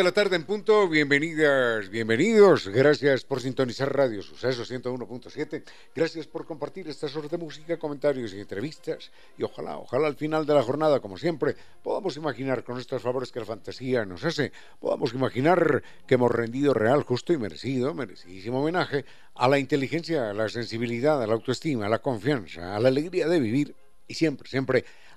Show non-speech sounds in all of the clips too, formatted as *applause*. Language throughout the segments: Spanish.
De la tarde en punto, bienvenidas, bienvenidos, gracias por sintonizar Radio Suceso 101.7, gracias por compartir estas horas de música, comentarios y entrevistas, y ojalá, ojalá al final de la jornada, como siempre, podamos imaginar con estos favores que la fantasía nos hace, podamos imaginar que hemos rendido real, justo y merecido, merecidísimo homenaje a la inteligencia, a la sensibilidad, a la autoestima, a la confianza, a la alegría de vivir, y siempre, siempre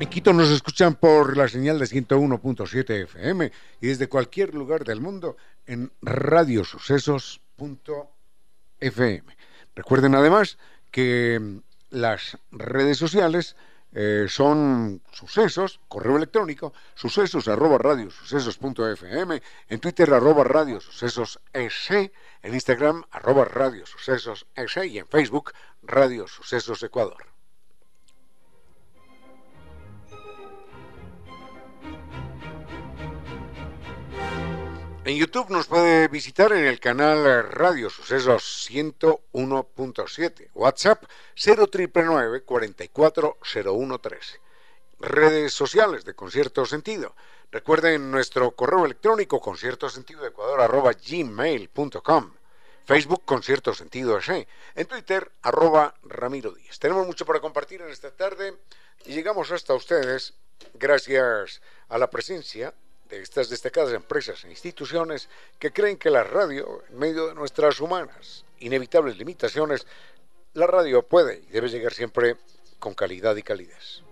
En Quito nos escuchan por la señal de 101.7 FM y desde cualquier lugar del mundo en radiosucesos.fm. Recuerden además que mm, las redes sociales eh, son sucesos, correo electrónico, sucesos arroba en Twitter arroba radiosucesos en Instagram arroba radiosucesos y en Facebook Radio Sucesos Ecuador. En YouTube nos puede visitar en el canal Radio Sucesos 101.7, WhatsApp 0999 440113. Redes sociales de Concierto Sentido. Recuerden nuestro correo electrónico concierto sentido ecuador arroba gmail.com. Facebook Concierto Sentido S. En Twitter arroba Ramiro Díaz. Tenemos mucho para compartir en esta tarde y llegamos hasta ustedes gracias a la presencia de estas destacadas empresas e instituciones que creen que la radio, en medio de nuestras humanas, inevitables limitaciones, la radio puede y debe llegar siempre con calidad y calidez.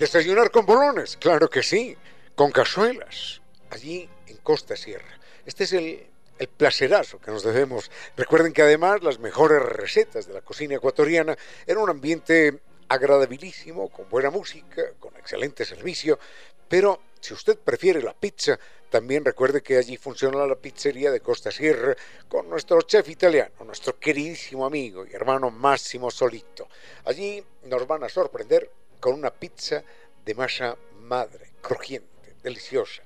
Desayunar con bolones, claro que sí, con cazuelas, allí en Costa Sierra. Este es el, el placerazo que nos debemos. Recuerden que además las mejores recetas de la cocina ecuatoriana eran un ambiente agradabilísimo, con buena música, con excelente servicio, pero si usted prefiere la pizza, también recuerde que allí funciona la pizzería de Costa Sierra con nuestro chef italiano, nuestro queridísimo amigo y hermano Máximo Solito. Allí nos van a sorprender con una pizza de masa madre, crujiente, deliciosa.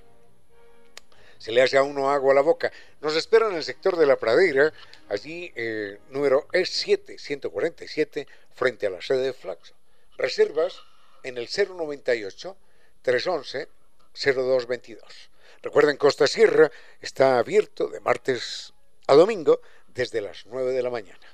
Se le hace a uno agua a la boca. Nos espera en el sector de la pradera, allí eh, número E7, 147, frente a la sede de Flaxo. Reservas en el 098 311 0222. Recuerden, Costa Sierra está abierto de martes a domingo desde las 9 de la mañana.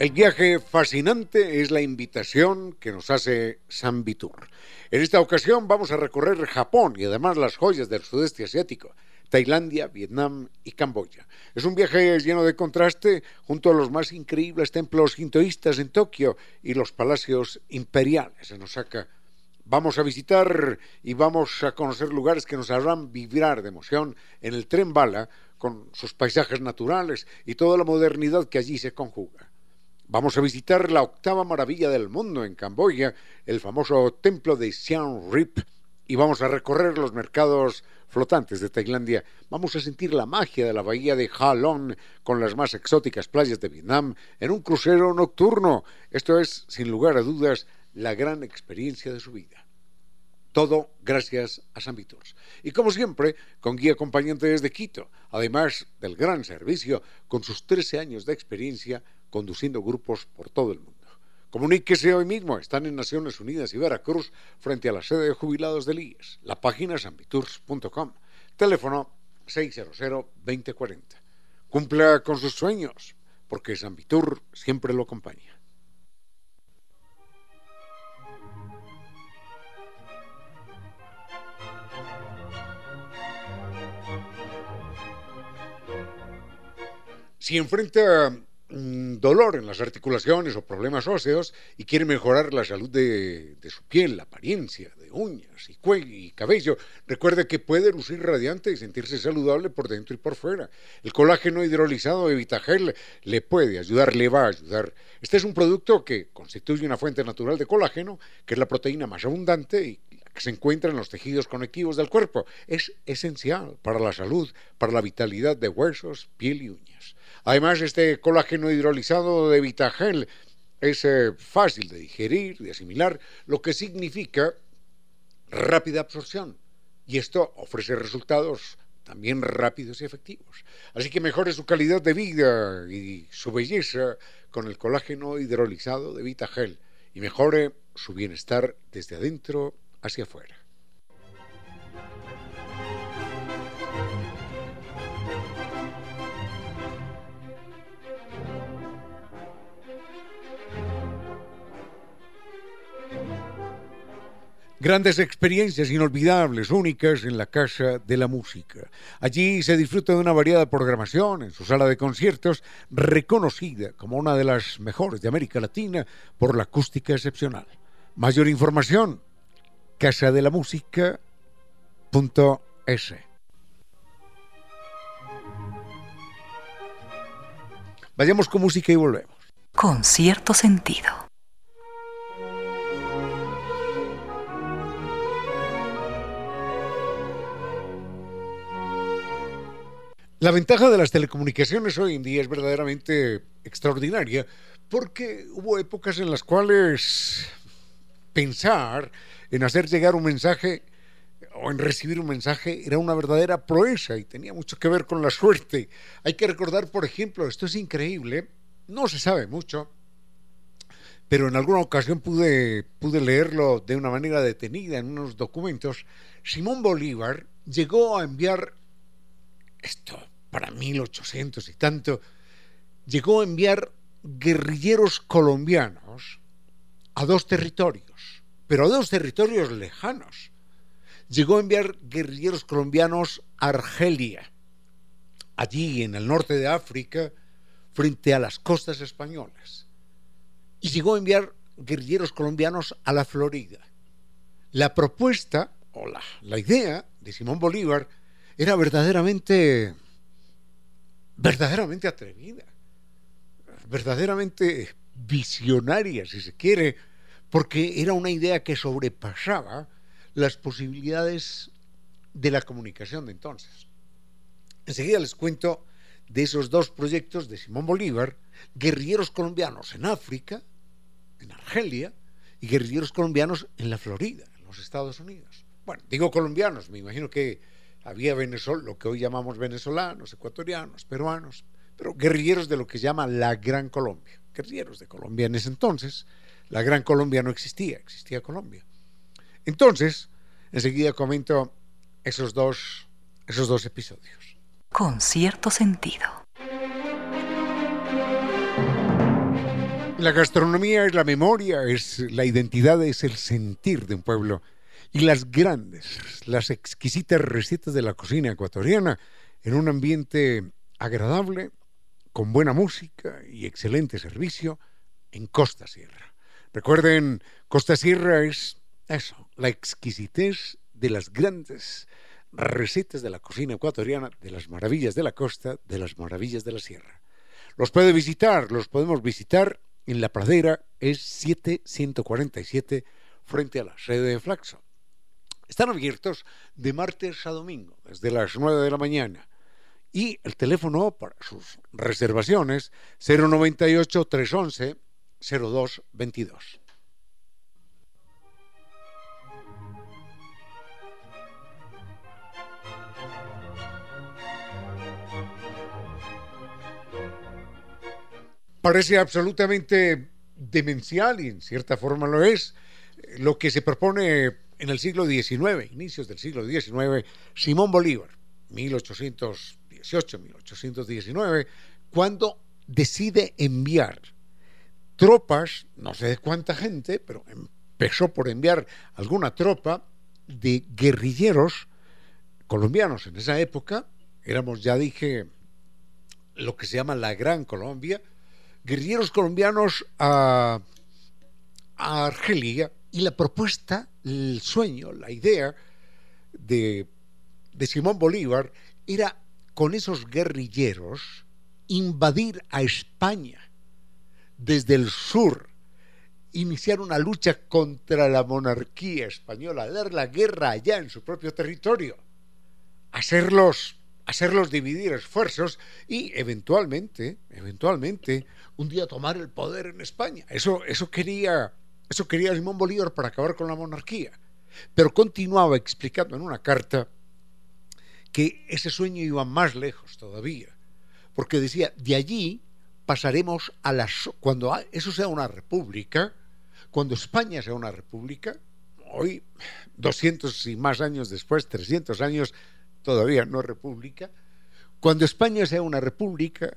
El viaje fascinante es la invitación que nos hace San Vitur. En esta ocasión vamos a recorrer Japón y además las joyas del sudeste asiático, Tailandia, Vietnam y Camboya. Es un viaje lleno de contraste junto a los más increíbles templos hintoístas en Tokio y los palacios imperiales en Osaka. Vamos a visitar y vamos a conocer lugares que nos harán vibrar de emoción en el tren bala con sus paisajes naturales y toda la modernidad que allí se conjuga. Vamos a visitar la octava maravilla del mundo en Camboya, el famoso templo de Siam Rip, y vamos a recorrer los mercados flotantes de Tailandia. Vamos a sentir la magia de la bahía de Ha Long con las más exóticas playas de Vietnam en un crucero nocturno. Esto es, sin lugar a dudas, la gran experiencia de su vida. Todo gracias a San Vitors. Y como siempre, con guía acompañante desde Quito, además del gran servicio, con sus 13 años de experiencia conduciendo grupos por todo el mundo. Comuníquese hoy mismo, están en Naciones Unidas y Veracruz frente a la sede de jubilados del IES. La página es ambitours.com. Teléfono 600-2040. Cumpla con sus sueños, porque Sambitur siempre lo acompaña. Si enfrenta dolor en las articulaciones o problemas óseos y quiere mejorar la salud de, su piel, la apariencia, de uñas y cabello, recuerde que puede lucir radiante y sentirse saludable por dentro y por fuera. El colágeno hidrolizado de Vitagel le puede ayudar, le va a ayudar. Este es un producto que constituye una fuente natural de colágeno, que es la proteína más abundante y que se encuentra en los tejidos conectivos del cuerpo. Es esencial para la salud, para la vitalidad de huesos, piel y uñas. Además, este colágeno hidrolizado de Vitagel es eh, fácil de digerir, de asimilar, lo que significa rápida absorción. Y esto ofrece resultados también rápidos y efectivos. Así que mejore su calidad de vida y su belleza con el colágeno hidrolizado de Vitagel y mejore su bienestar desde adentro hacia afuera. Grandes experiencias inolvidables, únicas en la Casa de la Música. Allí se disfruta de una variada programación en su sala de conciertos, reconocida como una de las mejores de América Latina por la acústica excepcional. Mayor información, casadelamusica.es. Vayamos con música y volvemos. Con cierto sentido. La ventaja de las telecomunicaciones hoy en día es verdaderamente extraordinaria porque hubo épocas en las cuales pensar en hacer llegar un mensaje o en recibir un mensaje era una verdadera proeza y tenía mucho que ver con la suerte. Hay que recordar, por ejemplo, esto es increíble, no se sabe mucho, pero en alguna ocasión pude, pude leerlo de una manera detenida en unos documentos. Simón Bolívar llegó a enviar esto para 1800 y tanto, llegó a enviar guerrilleros colombianos a dos territorios, pero a dos territorios lejanos. Llegó a enviar guerrilleros colombianos a Argelia, allí en el norte de África, frente a las costas españolas. Y llegó a enviar guerrilleros colombianos a la Florida. La propuesta o la, la idea de Simón Bolívar era verdaderamente, verdaderamente atrevida, verdaderamente visionaria, si se quiere, porque era una idea que sobrepasaba las posibilidades de la comunicación de entonces. Enseguida les cuento de esos dos proyectos de Simón Bolívar, guerrilleros colombianos en África, en Argelia, y guerrilleros colombianos en la Florida, en los Estados Unidos. Bueno, digo colombianos, me imagino que había Venezol, lo que hoy llamamos venezolanos, ecuatorianos, peruanos, pero guerrilleros de lo que se llama la Gran Colombia, guerrilleros de Colombia en ese entonces. La Gran Colombia no existía, existía Colombia. Entonces, enseguida comento esos dos, esos dos episodios. Con cierto sentido. La gastronomía es la memoria, es la identidad, es el sentir de un pueblo. Y las grandes, las exquisitas recetas de la cocina ecuatoriana en un ambiente agradable, con buena música y excelente servicio en Costa Sierra. Recuerden, Costa Sierra es eso, la exquisitez de las grandes recetas de la cocina ecuatoriana, de las maravillas de la costa, de las maravillas de la sierra. Los puede visitar, los podemos visitar en la pradera, es 7147 frente a la sede de Flaxo. Están abiertos de martes a domingo, desde las 9 de la mañana. Y el teléfono para sus reservaciones 098 311 0222. Parece absolutamente demencial y en cierta forma lo es lo que se propone en el siglo XIX, inicios del siglo XIX, Simón Bolívar, 1818-1819, cuando decide enviar tropas, no sé de cuánta gente, pero empezó por enviar alguna tropa de guerrilleros colombianos. En esa época, éramos, ya dije, lo que se llama la Gran Colombia, guerrilleros colombianos a, a Argelia, y la propuesta, el sueño, la idea de, Simón Bolívar era con esos guerrilleros invadir a España desde el sur, iniciar una lucha contra la monarquía española, dar la guerra allá en su propio territorio, hacerlos, hacerlos dividir esfuerzos y eventualmente, eventualmente, un día tomar el poder en España. Eso, eso quería, eso quería Simón Bolívar para acabar con la monarquía. Pero continuaba explicando en una carta que ese sueño iba más lejos todavía, porque decía, de allí pasaremos a las... Cuando eso sea una república, cuando España sea una república, hoy, 200 y más años después, 300 años, todavía no república, cuando España sea una república,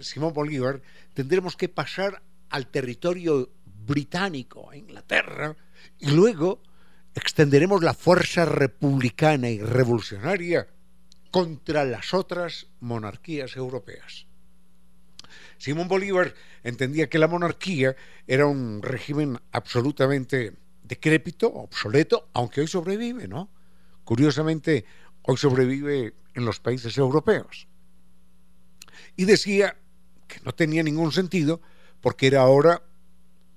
Simón Bolívar, tendremos que pasar al territorio británico, a Inglaterra, y luego extenderemos la fuerza republicana y revolucionaria contra las otras monarquías europeas. Simón Bolívar entendía que la monarquía era un régimen absolutamente decrépito, obsoleto, aunque hoy sobrevive, ¿no? Curiosamente, hoy sobrevive en los países europeos. Y decía que no tenía ningún sentido porque era ahora,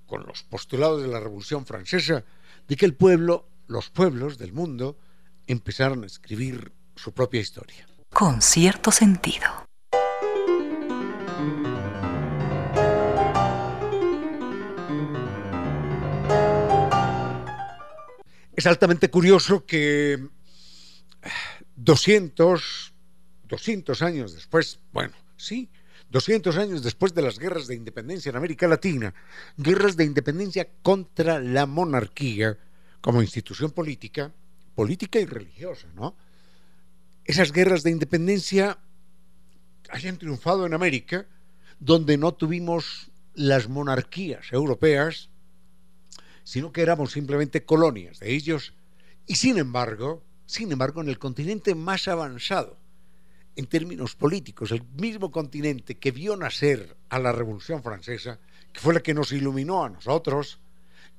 con los postulados de la Revolución Francesa, de que el pueblo, los pueblos del mundo, empezaron a escribir su propia historia. Con cierto sentido. Es altamente curioso que 200, 200 años después, bueno, sí, 200 años después de las guerras de independencia en América Latina, guerras de independencia contra la monarquía como institución política, política y religiosa, ¿no? Esas guerras de independencia hayan triunfado en América, donde no tuvimos las monarquías europeas, sino que éramos simplemente colonias de ellos, y sin embargo, sin embargo, en el continente más avanzado en términos políticos, el mismo continente que vio nacer a la Revolución Francesa, que fue la que nos iluminó a nosotros,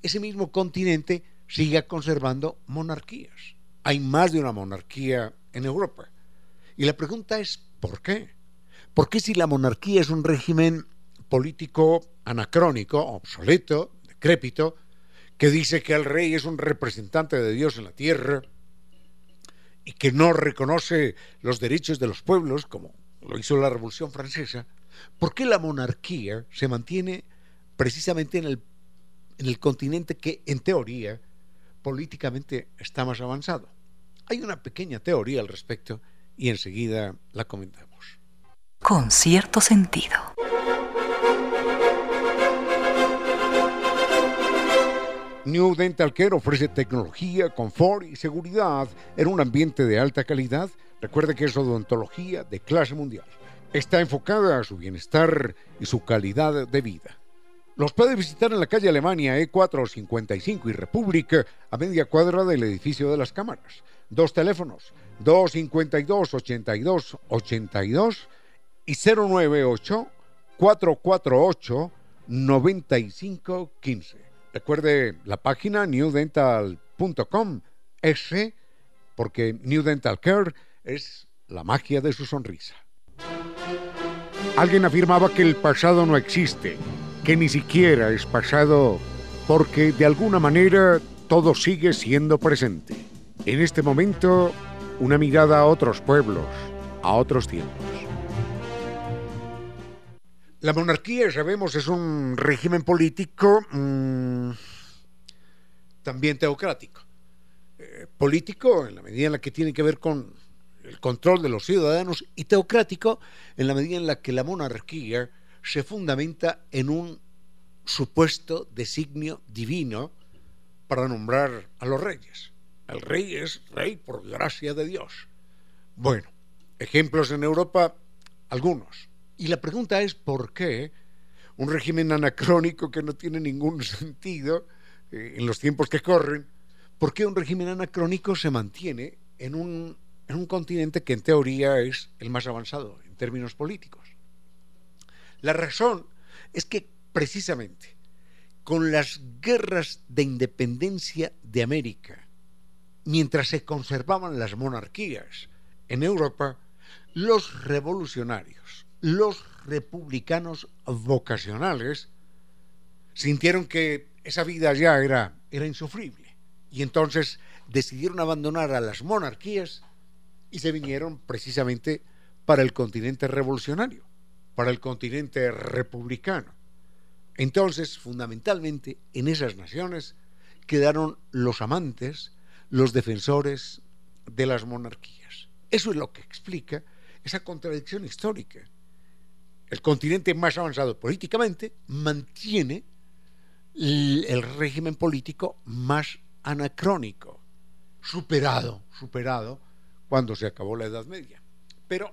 ese mismo continente siga conservando monarquías. Hay más de una monarquía en Europa. Y la pregunta es, ¿por qué? ¿Por qué si la monarquía es un régimen político anacrónico, obsoleto, decrépito, que dice que el rey es un representante de Dios en la tierra y que no reconoce los derechos de los pueblos, como lo hizo la Revolución Francesa, ¿por qué la monarquía se mantiene precisamente en el, en el continente que en teoría políticamente está más avanzado? Hay una pequeña teoría al respecto y enseguida la comentamos. Con cierto sentido. New Dental Care ofrece tecnología, confort y seguridad en un ambiente de alta calidad. Recuerde que es odontología de clase mundial. Está enfocada a su bienestar y su calidad de vida. Los puede visitar en la calle Alemania E455 y República, a media cuadra del edificio de las cámaras. Dos teléfonos, 252-8282 y 098-448-9515. Recuerde la página newdental.com S porque New Dental Care es la magia de su sonrisa. Alguien afirmaba que el pasado no existe, que ni siquiera es pasado porque de alguna manera todo sigue siendo presente. En este momento, una mirada a otros pueblos, a otros tiempos. La monarquía, sabemos, es un régimen político mmm, también teocrático. Eh, político en la medida en la que tiene que ver con el control de los ciudadanos y teocrático en la medida en la que la monarquía se fundamenta en un supuesto designio divino para nombrar a los reyes. El rey es rey por gracia de Dios. Bueno, ejemplos en Europa, algunos. Y la pregunta es por qué un régimen anacrónico que no tiene ningún *laughs* sentido eh, en los tiempos que corren, ¿por qué un régimen anacrónico se mantiene en un, en un continente que en teoría es el más avanzado en términos políticos? La razón es que precisamente con las guerras de independencia de América, mientras se conservaban las monarquías en Europa, los revolucionarios, los republicanos vocacionales sintieron que esa vida ya era, era insufrible y entonces decidieron abandonar a las monarquías y se vinieron precisamente para el continente revolucionario, para el continente republicano. Entonces, fundamentalmente, en esas naciones quedaron los amantes, los defensores de las monarquías. Eso es lo que explica esa contradicción histórica el continente más avanzado políticamente, mantiene el régimen político más anacrónico, superado, superado cuando se acabó la Edad Media. Pero,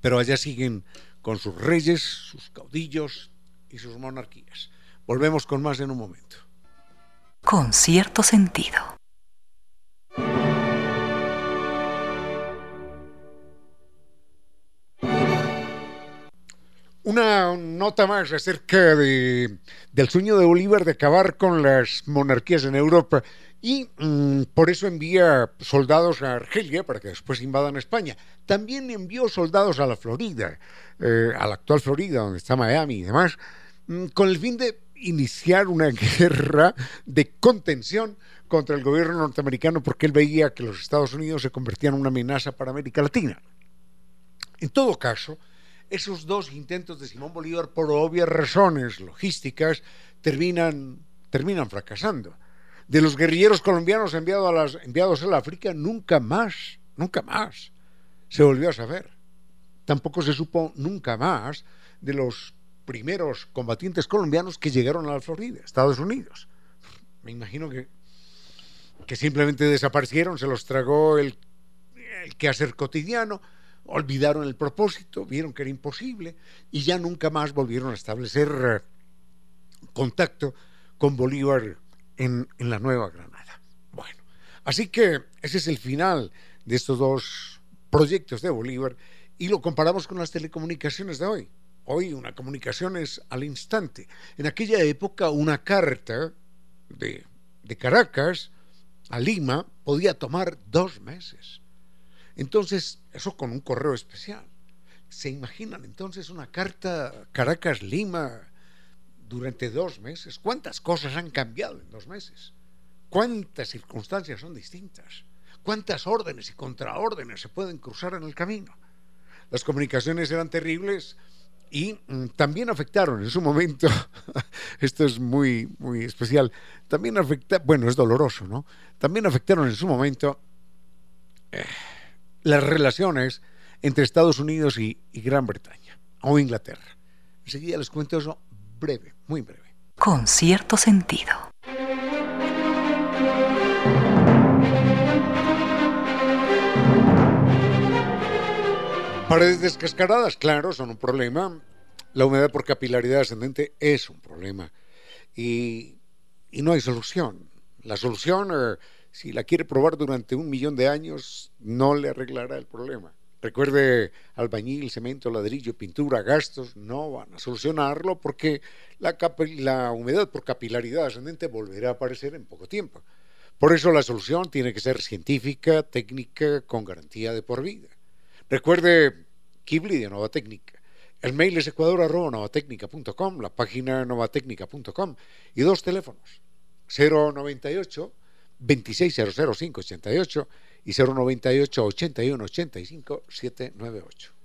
pero allá siguen con sus reyes, sus caudillos y sus monarquías. Volvemos con más en un momento. Con cierto sentido. Una nota más acerca de, del sueño de Bolívar de acabar con las monarquías en Europa y mm, por eso envía soldados a Argelia para que después invadan España. También envió soldados a la Florida, eh, a la actual Florida, donde está Miami y demás, mm, con el fin de iniciar una *laughs* guerra de contención contra el gobierno norteamericano porque él veía que los Estados Unidos se convertían en una amenaza para América Latina. En todo caso, esos dos intentos de Simón Bolívar, por obvias razones logísticas, terminan, terminan fracasando. De los guerrilleros colombianos enviados, a enviados al África, nunca más, nunca más se volvió a saber. Tampoco se supo nunca más de los primeros combatientes colombianos que llegaron a la Florida, Estados Unidos. Me imagino que, que simplemente desaparecieron, se los tragó el, el quehacer cotidiano olvidaron el propósito, vieron que era imposible y ya nunca más volvieron a establecer eh, contacto con Bolívar en, la Nueva Granada. Bueno, así que ese es el final de estos dos proyectos de Bolívar y lo comparamos con las telecomunicaciones de hoy. Hoy una comunicación es al instante. En aquella época una carta de Caracas a Lima podía tomar dos meses. Entonces, eso con un correo especial. ¿Se imaginan entonces una carta Caracas-Lima durante dos meses? ¿Cuántas cosas han cambiado en dos meses? ¿Cuántas circunstancias son distintas? ¿Cuántas órdenes y contraórdenes se pueden cruzar en el camino? Las comunicaciones eran terribles y mm, también afectaron en su momento, *laughs* esto es muy, muy especial, también afecta, bueno, es doloroso, ¿no? También afectaron en su momento eh, las relaciones entre Estados Unidos y, y Gran Bretaña o Inglaterra. Enseguida les cuento eso breve, muy breve. Con cierto sentido. Paredes descascaradas, claro, son un problema. La humedad por capilaridad ascendente es un problema. Y, y no hay solución. La solución, eh, si la quiere probar durante un millón de años, no le arreglará el problema. Recuerde, albañil, cemento, ladrillo, pintura, gastos, no van a solucionarlo porque la, humedad por capilaridad ascendente volverá a aparecer en poco tiempo. Por eso la solución tiene que ser científica, técnica, con garantía de por vida. Recuerde Kibli de Nova Técnica. El mail es ecuador.novatecnica.com, la página novatecnica.com y dos teléfonos, 098 2600588 y 098 81 85 798.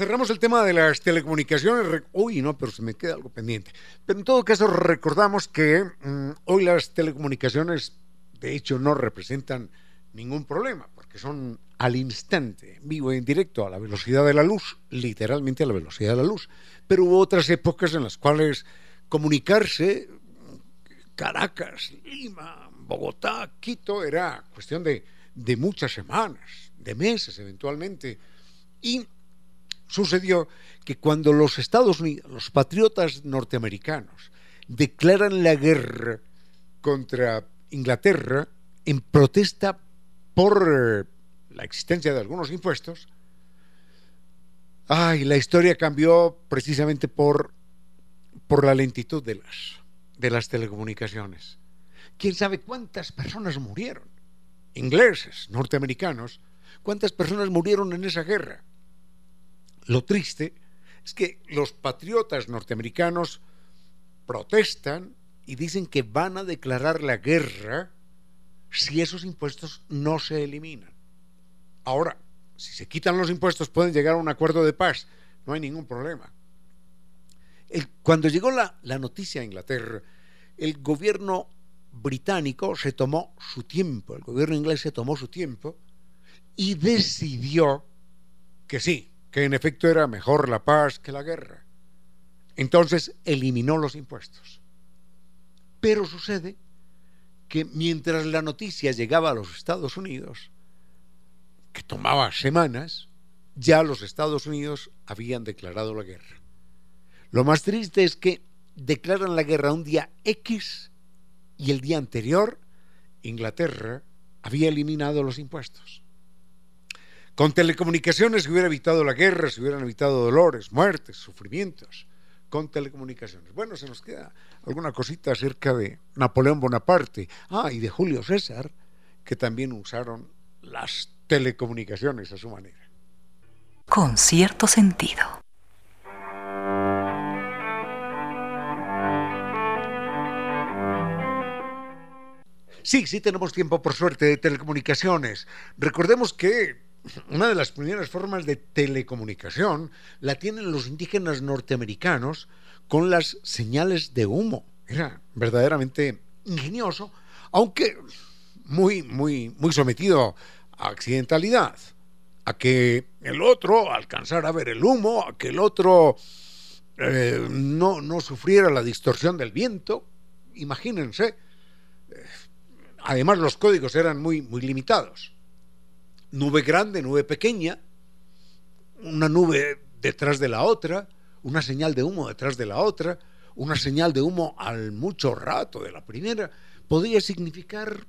Cerramos el tema de las telecomunicaciones. Uy, no, pero se me queda algo pendiente. Pero en todo caso, recordamos que mm, hoy las telecomunicaciones, de hecho, no representan ningún problema, porque son al instante, vivo en directo, a la velocidad de la luz, literalmente a la velocidad de la luz. Pero hubo otras épocas en las cuales comunicarse, Caracas, Lima, Bogotá, Quito, era cuestión de, de muchas semanas, de meses eventualmente. Y sucedió que cuando los Estados Unidos, los patriotas norteamericanos, declaran la guerra contra Inglaterra en protesta por la existencia de algunos impuestos, ay, la historia cambió precisamente por, por la lentitud de las, de las telecomunicaciones. ¿Quién sabe cuántas personas murieron? Ingleses, norteamericanos, ¿cuántas personas murieron en esa guerra? Lo triste es que los patriotas norteamericanos protestan y dicen que van a declarar la guerra si esos impuestos no se eliminan. Ahora, si se quitan los impuestos pueden llegar a un acuerdo de paz, no hay ningún problema. cuando llegó la, la noticia a Inglaterra, el gobierno británico se tomó su tiempo, el gobierno inglés se tomó su tiempo y decidió que sí, que en efecto era mejor la paz que la guerra. Entonces eliminó los impuestos. Pero sucede que mientras la noticia llegaba a los Estados Unidos, que tomaba semanas, ya los Estados Unidos habían declarado la guerra. Lo más triste es que declaran la guerra un día X y el día anterior Inglaterra había eliminado los impuestos. Con telecomunicaciones se hubiera evitado la guerra, se hubieran evitado dolores, muertes, sufrimientos. Con telecomunicaciones. Bueno, se nos queda alguna cosita acerca de Napoleón Bonaparte. Ah, y de Julio César, que también usaron las telecomunicaciones a su manera. Con cierto sentido. Sí, sí tenemos tiempo por suerte de telecomunicaciones. Recordemos que una de las primeras formas de telecomunicación la tienen los indígenas norteamericanos con las señales de humo. Era verdaderamente ingenioso, aunque muy, muy, muy sometido accidentalidad, a que el otro alcanzara a ver el humo, a que el otro eh, no, no sufriera la distorsión del viento. Imagínense. Eh, además, los códigos eran muy, muy limitados nube grande, nube pequeña, una nube detrás de la otra, una señal de humo detrás de la otra, una señal de humo al mucho rato de la primera, podría significar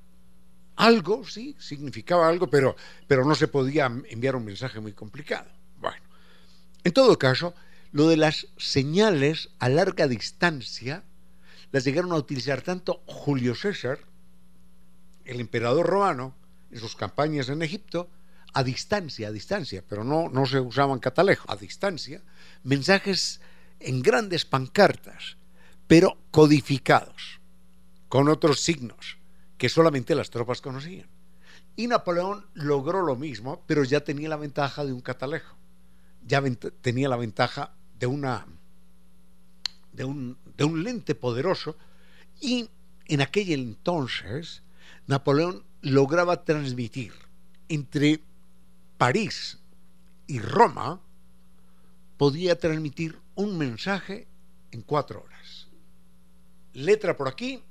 algo, sí, significaba algo, pero, pero no se podía enviar un mensaje muy complicado. Bueno, en todo caso, lo de las señales a larga distancia las llegaron a utilizar tanto Julio César, el emperador romano, en sus campañas en Egipto, a distancia, a distancia, pero no, no se usaban catalejos, a distancia, mensajes en grandes pancartas, pero codificados, con otros signos que solamente las tropas conocían. Y Napoleón logró lo mismo, pero ya tenía la ventaja de un catalejo, ya tenía la ventaja de una de un, de un lente poderoso y en aquel entonces Napoleón lograba transmitir entre París y Roma, podía transmitir un mensaje en cuatro horas. Letra por aquí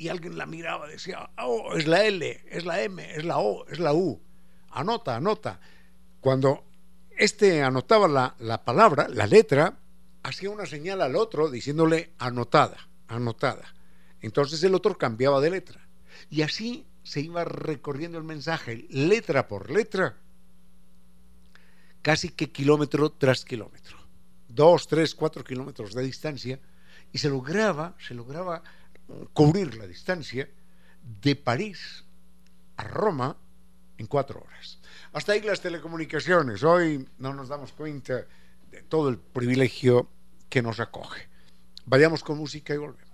y alguien la miraba, decía, oh, es la L, es la M, es la O, es la U. Anota, anota. Cuando este anotaba la, la palabra, la letra, hacía una señal al otro diciéndole anotada, anotada. Entonces el otro cambiaba de letra. Y así se iba recorriendo el mensaje, letra por letra, casi que kilómetro tras kilómetro. Dos, tres, cuatro kilómetros de distancia. Y se lograba, se lograba cubrir la distancia de París a Roma en cuatro horas. Hasta ahí las telecomunicaciones. Hoy no nos damos cuenta de todo el privilegio que nos acoge. Vayamos con música y volvemos.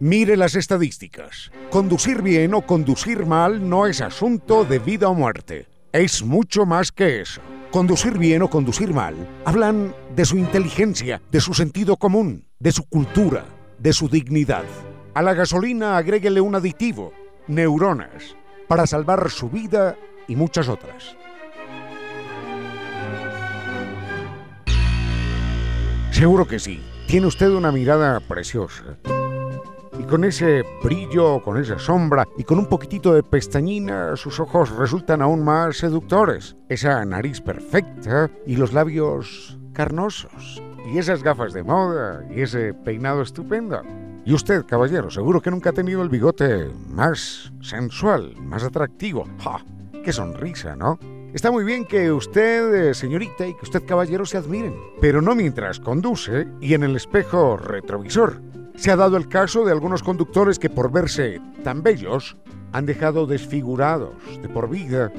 Mire las estadísticas. Conducir bien o conducir mal no es asunto de vida o muerte. Es mucho más que eso. Conducir bien o conducir mal hablan de su inteligencia, de su sentido común, de su cultura, de su dignidad. A la gasolina agréguele un aditivo, neuronas, para salvar su vida y muchas otras. Seguro que sí. Tiene usted una mirada preciosa. Y con ese brillo, con esa sombra y con un poquitito de pestañina, sus ojos resultan aún más seductores. Esa nariz perfecta y los labios carnosos. Y esas gafas de moda y ese peinado estupendo. Y usted, caballero, seguro que nunca ha tenido el bigote más sensual, más atractivo. ¡Ja! ¡Qué sonrisa, ¿no? Está muy bien que usted, eh, señorita, y que usted, caballero, se admiren, pero no mientras conduce y en el espejo retrovisor. Se ha dado el caso de algunos conductores que por verse tan bellos han dejado desfigurados de por vida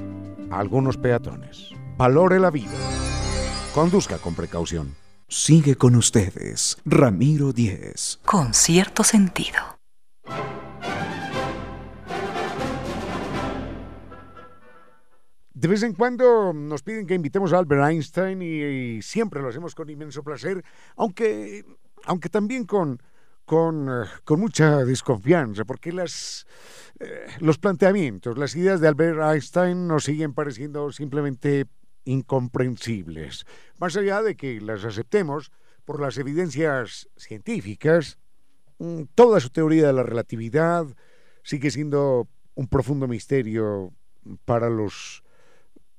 a algunos peatones. Valore la vida. Conduzca con precaución. Sigue con ustedes, Ramiro Díez. Con cierto sentido. De vez en cuando nos piden que invitemos a Albert Einstein y, siempre lo hacemos con inmenso placer, aunque, aunque también con, con, eh, con mucha desconfianza, porque las, eh, los planteamientos, las ideas de Albert Einstein nos siguen pareciendo simplemente incomprensibles. Más allá de que las aceptemos por las evidencias científicas, mm, toda su teoría de la relatividad sigue siendo un profundo misterio para los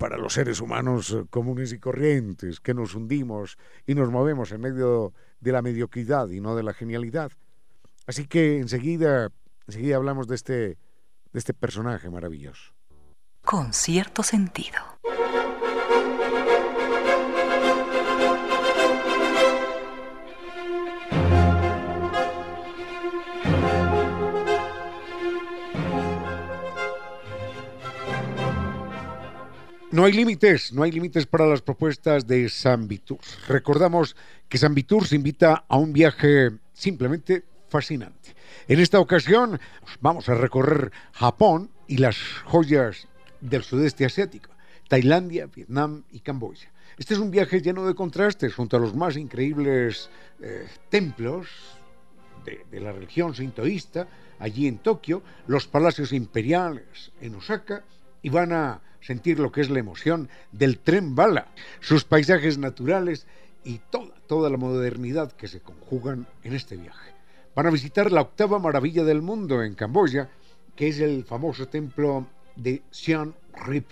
para los seres humanos eh, comunes y corrientes, que nos hundimos y nos movemos en medio de la mediocridad y no de la genialidad. Así que enseguida, enseguida hablamos de este, de este personaje maravilloso. Con cierto sentido. No hay límites, no hay límites para las propuestas de San Vitur. Recordamos que San Vitur se invita a un viaje simplemente fascinante. En esta ocasión vamos a recorrer Japón y las joyas del sudeste asiático, Tailandia, Vietnam y Camboya. Este es un viaje lleno de contrastes junto a los más increíbles eh, templos de, de la religión sintoísta, allí en Tokio, los palacios imperiales en Osaka, y van a sentir lo que es la emoción del tren bala, sus paisajes naturales y toda, toda la modernidad que se conjugan en este viaje. Van a visitar la octava maravilla del mundo en Camboya, que es el famoso templo de Siem Reap.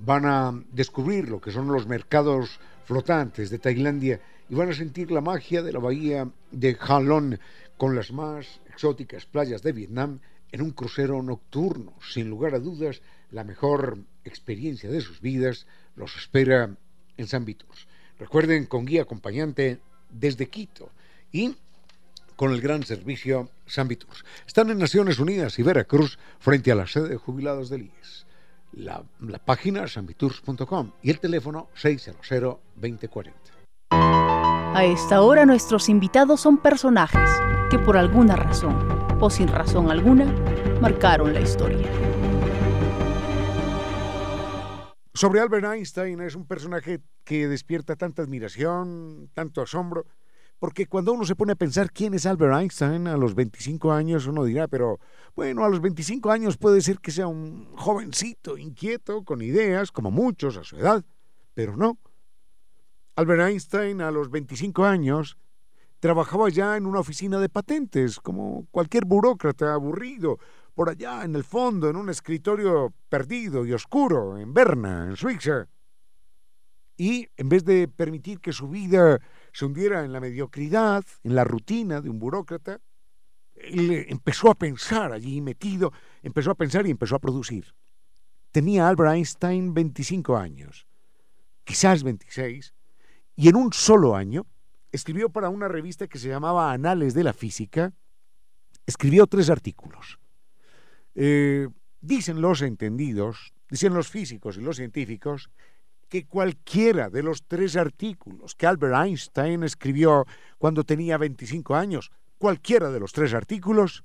Van a descubrir lo que son los mercados flotantes de Tailandia y van a sentir la magia de la bahía de Halong con las más exóticas playas de Vietnam en un crucero nocturno. Sin lugar a dudas, la mejor experiencia de sus vidas los espera en San Vitus. Recuerden, con guía acompañante desde Quito y con el gran servicio San Vitus. Están en Naciones Unidas y Veracruz frente a la sede de jubilados del IES. La, la página sanviturs.com y el teléfono 600-2040. A esta hora nuestros invitados son personajes que por alguna razón o sin razón alguna marcaron la historia. Sobre Albert Einstein es un personaje que despierta tanta admiración, tanto asombro, porque cuando uno se pone a pensar quién es Albert Einstein a los 25 años, uno dirá, pero bueno, a los 25 años puede ser que sea un jovencito, inquieto, con ideas, como muchos a su edad, pero no. Albert Einstein a los 25 años trabajaba ya en una oficina de patentes, como cualquier burócrata aburrido, por allá en el fondo, en un escritorio perdido y oscuro, en Berna, en Suiza. Y en vez de permitir que su vida se hundiera en la mediocridad, en la rutina de un burócrata, él empezó a pensar allí metido, empezó a pensar y empezó a producir. Tenía Albert Einstein 25 años, quizás 26, y en un solo año escribió para una revista que se llamaba Anales de la Física, escribió tres artículos. Eh, dicen los entendidos, dicen los físicos y los científicos, que cualquiera de los tres artículos que Albert Einstein escribió cuando tenía 25 años, cualquiera de los tres artículos,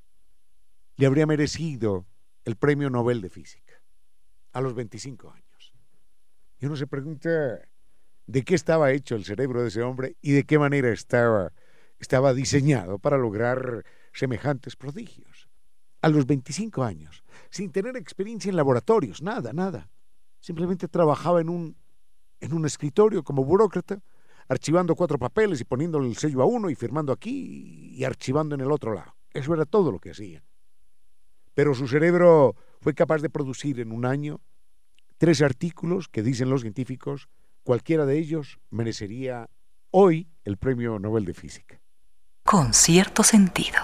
le habría merecido el premio Nobel de Física a los 25 años. Y uno se pregunta, de qué estaba hecho el cerebro de ese hombre y de qué manera estaba, estaba diseñado para lograr semejantes prodigios. A los 25 años, sin tener experiencia en laboratorios, nada, nada. Simplemente trabajaba en un, en un escritorio como burócrata, archivando cuatro papeles y poniéndole el sello a uno y firmando aquí y archivando en el otro lado. Eso era todo lo que hacía. Pero su cerebro fue capaz de producir en un año tres artículos que, dicen los científicos, Cualquiera de ellos merecería hoy el Premio Nobel de Física. Con cierto sentido.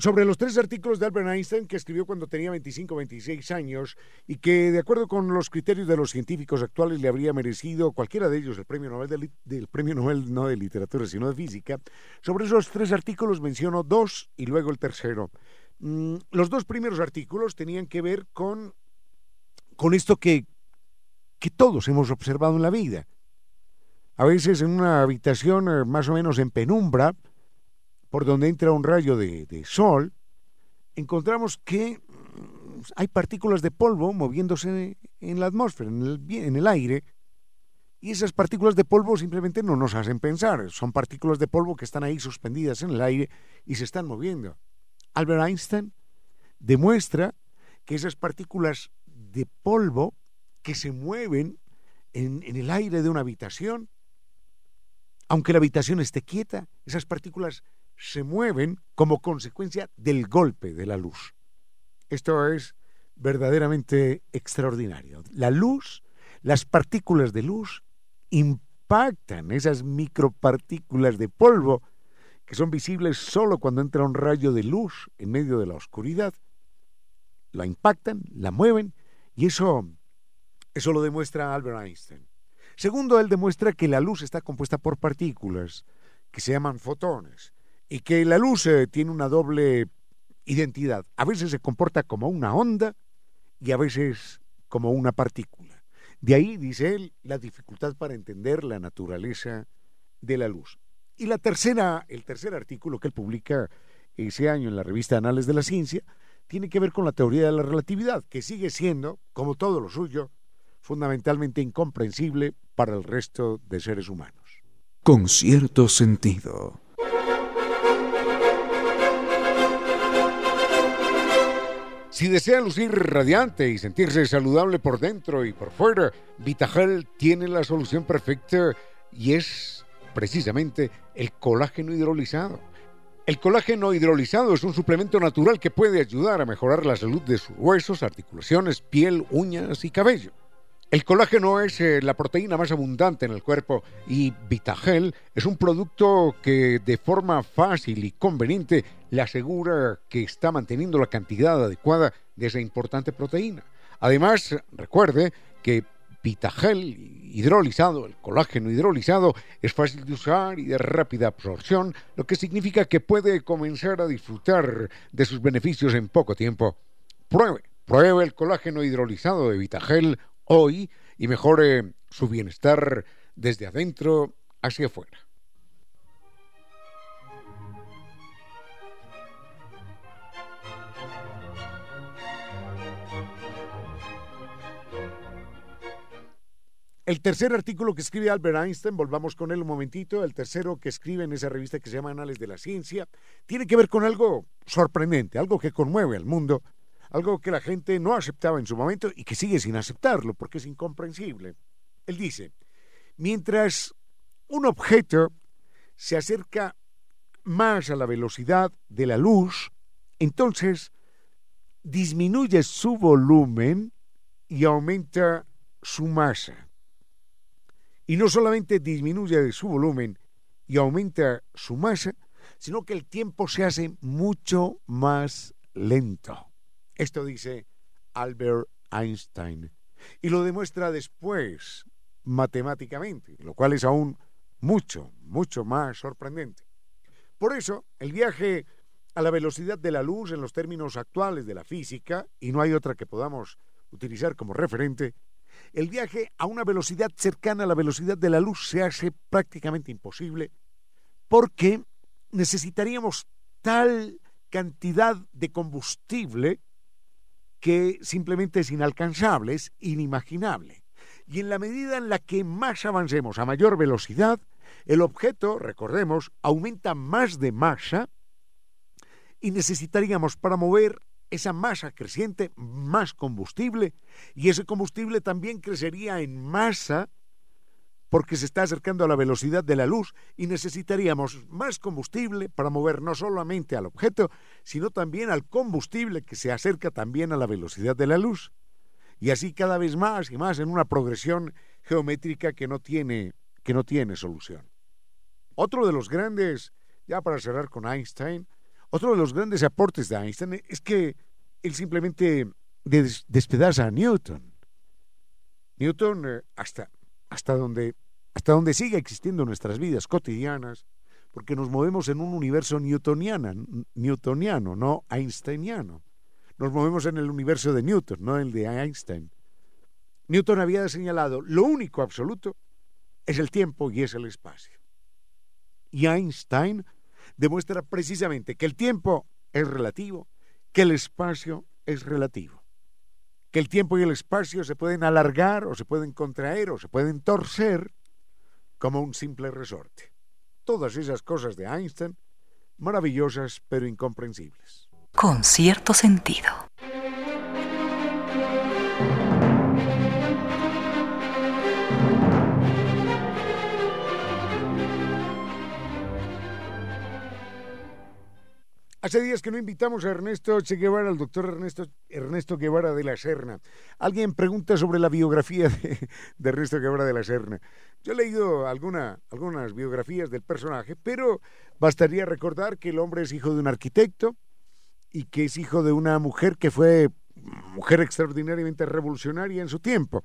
Sobre los tres artículos de Albert Einstein que escribió cuando tenía 25 o 26 años y que, de acuerdo con los criterios de los científicos actuales, le habría merecido cualquiera de ellos el premio Nobel del premio Nobel no de literatura, sino de física, sobre esos tres artículos menciono dos y luego el tercero. Mm, los dos primeros artículos tenían que ver con, con esto que, que todos hemos observado en la vida. A veces en una habitación eh, más o menos en penumbra, por donde entra un rayo de, de sol, encontramos que mm, hay partículas de polvo moviéndose en la atmósfera, en el, en el aire, y esas partículas de polvo simplemente no nos hacen pensar, son partículas de polvo que están ahí suspendidas en el aire y se están moviendo. Albert Einstein demuestra que esas partículas de polvo que se mueven en, el aire de una habitación, aunque la habitación esté quieta, esas partículas se mueven como consecuencia del golpe de la luz. Esto es verdaderamente extraordinario. La luz, las partículas de luz impactan esas micropartículas de polvo que son visibles solo cuando entra un rayo de luz en medio de la oscuridad, la impactan, la mueven, y eso, eso lo demuestra Albert Einstein. Segundo, él demuestra que la luz está compuesta por partículas que se llaman fotones y que la luz eh, tiene una doble identidad. A veces se comporta como una onda y a veces como una partícula. De ahí, dice él, la dificultad para entender la naturaleza de la luz. Y la tercera, el tercer artículo que él publica ese año en la revista Anales de la Ciencia tiene que ver con la teoría de la relatividad, que sigue siendo, como todo lo suyo, fundamentalmente incomprensible para el resto de seres humanos. Con cierto sentido. Si desea lucir radiante y sentirse saludable por dentro y por fuera, Vitagel tiene la solución perfecta y es precisamente el colágeno hidrolizado. El colágeno hidrolizado es un suplemento natural que puede ayudar a mejorar la salud de sus huesos, articulaciones, piel, uñas y cabello. El colágeno es eh, la proteína más abundante en el cuerpo y Vitagel es un producto que de forma fácil y conveniente le asegura que está manteniendo la cantidad adecuada de esa importante proteína. Además, recuerde que Vitagel hidrolizado, el colágeno hidrolizado, es fácil de usar y de rápida absorción, lo que significa que puede comenzar a disfrutar de sus beneficios en poco tiempo. Pruebe, pruebe el colágeno hidrolizado de Vitagel hoy y mejore su bienestar desde adentro hacia afuera. El tercer artículo que escribe Albert Einstein, volvamos con él un momentito, el tercero que escribe en esa revista que se llama Anales de la Ciencia, tiene que ver con algo sorprendente, algo que conmueve al mundo algo que la gente no aceptaba en su momento y que sigue sin aceptarlo porque es incomprensible. Él dice, mientras un objeto se acerca más a la velocidad de la luz, entonces disminuye su volumen y aumenta su masa. Y no solamente disminuye su volumen y aumenta su masa, sino que el tiempo se hace mucho más lento. Esto dice Albert Einstein. Y lo demuestra después matemáticamente, lo cual es aún mucho, mucho más sorprendente. Por eso, el viaje a la velocidad de la luz en los términos actuales de la física, y no hay otra que podamos utilizar como referente, el viaje a una velocidad cercana a la velocidad de la luz se hace prácticamente imposible porque necesitaríamos tal cantidad de combustible que simplemente es inalcanzable, es inimaginable. Y en la medida en la que más avancemos a mayor velocidad, el objeto, recordemos, aumenta más de masa y necesitaríamos para mover esa masa creciente más combustible y ese combustible también crecería en masa porque se está acercando a la velocidad de la luz y necesitaríamos más combustible para mover no solamente al objeto, sino también al combustible que se acerca también a la velocidad de la luz. Y así cada vez más y más en una progresión geométrica que no tiene, que no tiene solución. Otro de los grandes, ya para cerrar con Einstein, otro de los grandes aportes de Einstein es que él simplemente despedaza a Newton. Newton, eh, hasta hasta donde, hasta existiendo nuestras vidas cotidianas, porque nos movemos en un universo newtoniano, newtoniano, no einsteiniano. Nos movemos en el universo de Newton, no el de Einstein. Newton había señalado, lo único absoluto es el tiempo y es el espacio. Y Einstein demuestra precisamente que el tiempo es relativo, que el espacio es relativo que el tiempo y el espacio se pueden alargar o se pueden contraer o se pueden torcer como un simple resorte. Todas esas cosas de Einstein, maravillosas pero incomprensibles. Con cierto sentido. Hace días que no invitamos a Ernesto Che Guevara, al doctor Ernesto, Ernesto Guevara de la Serna. Alguien pregunta sobre la biografía de, Ernesto Guevara de la Serna. Yo he leído alguna, algunas biografías del personaje, pero bastaría recordar que el hombre es hijo de un arquitecto y que es hijo de una mujer que fue mujer extraordinariamente revolucionaria en su tiempo.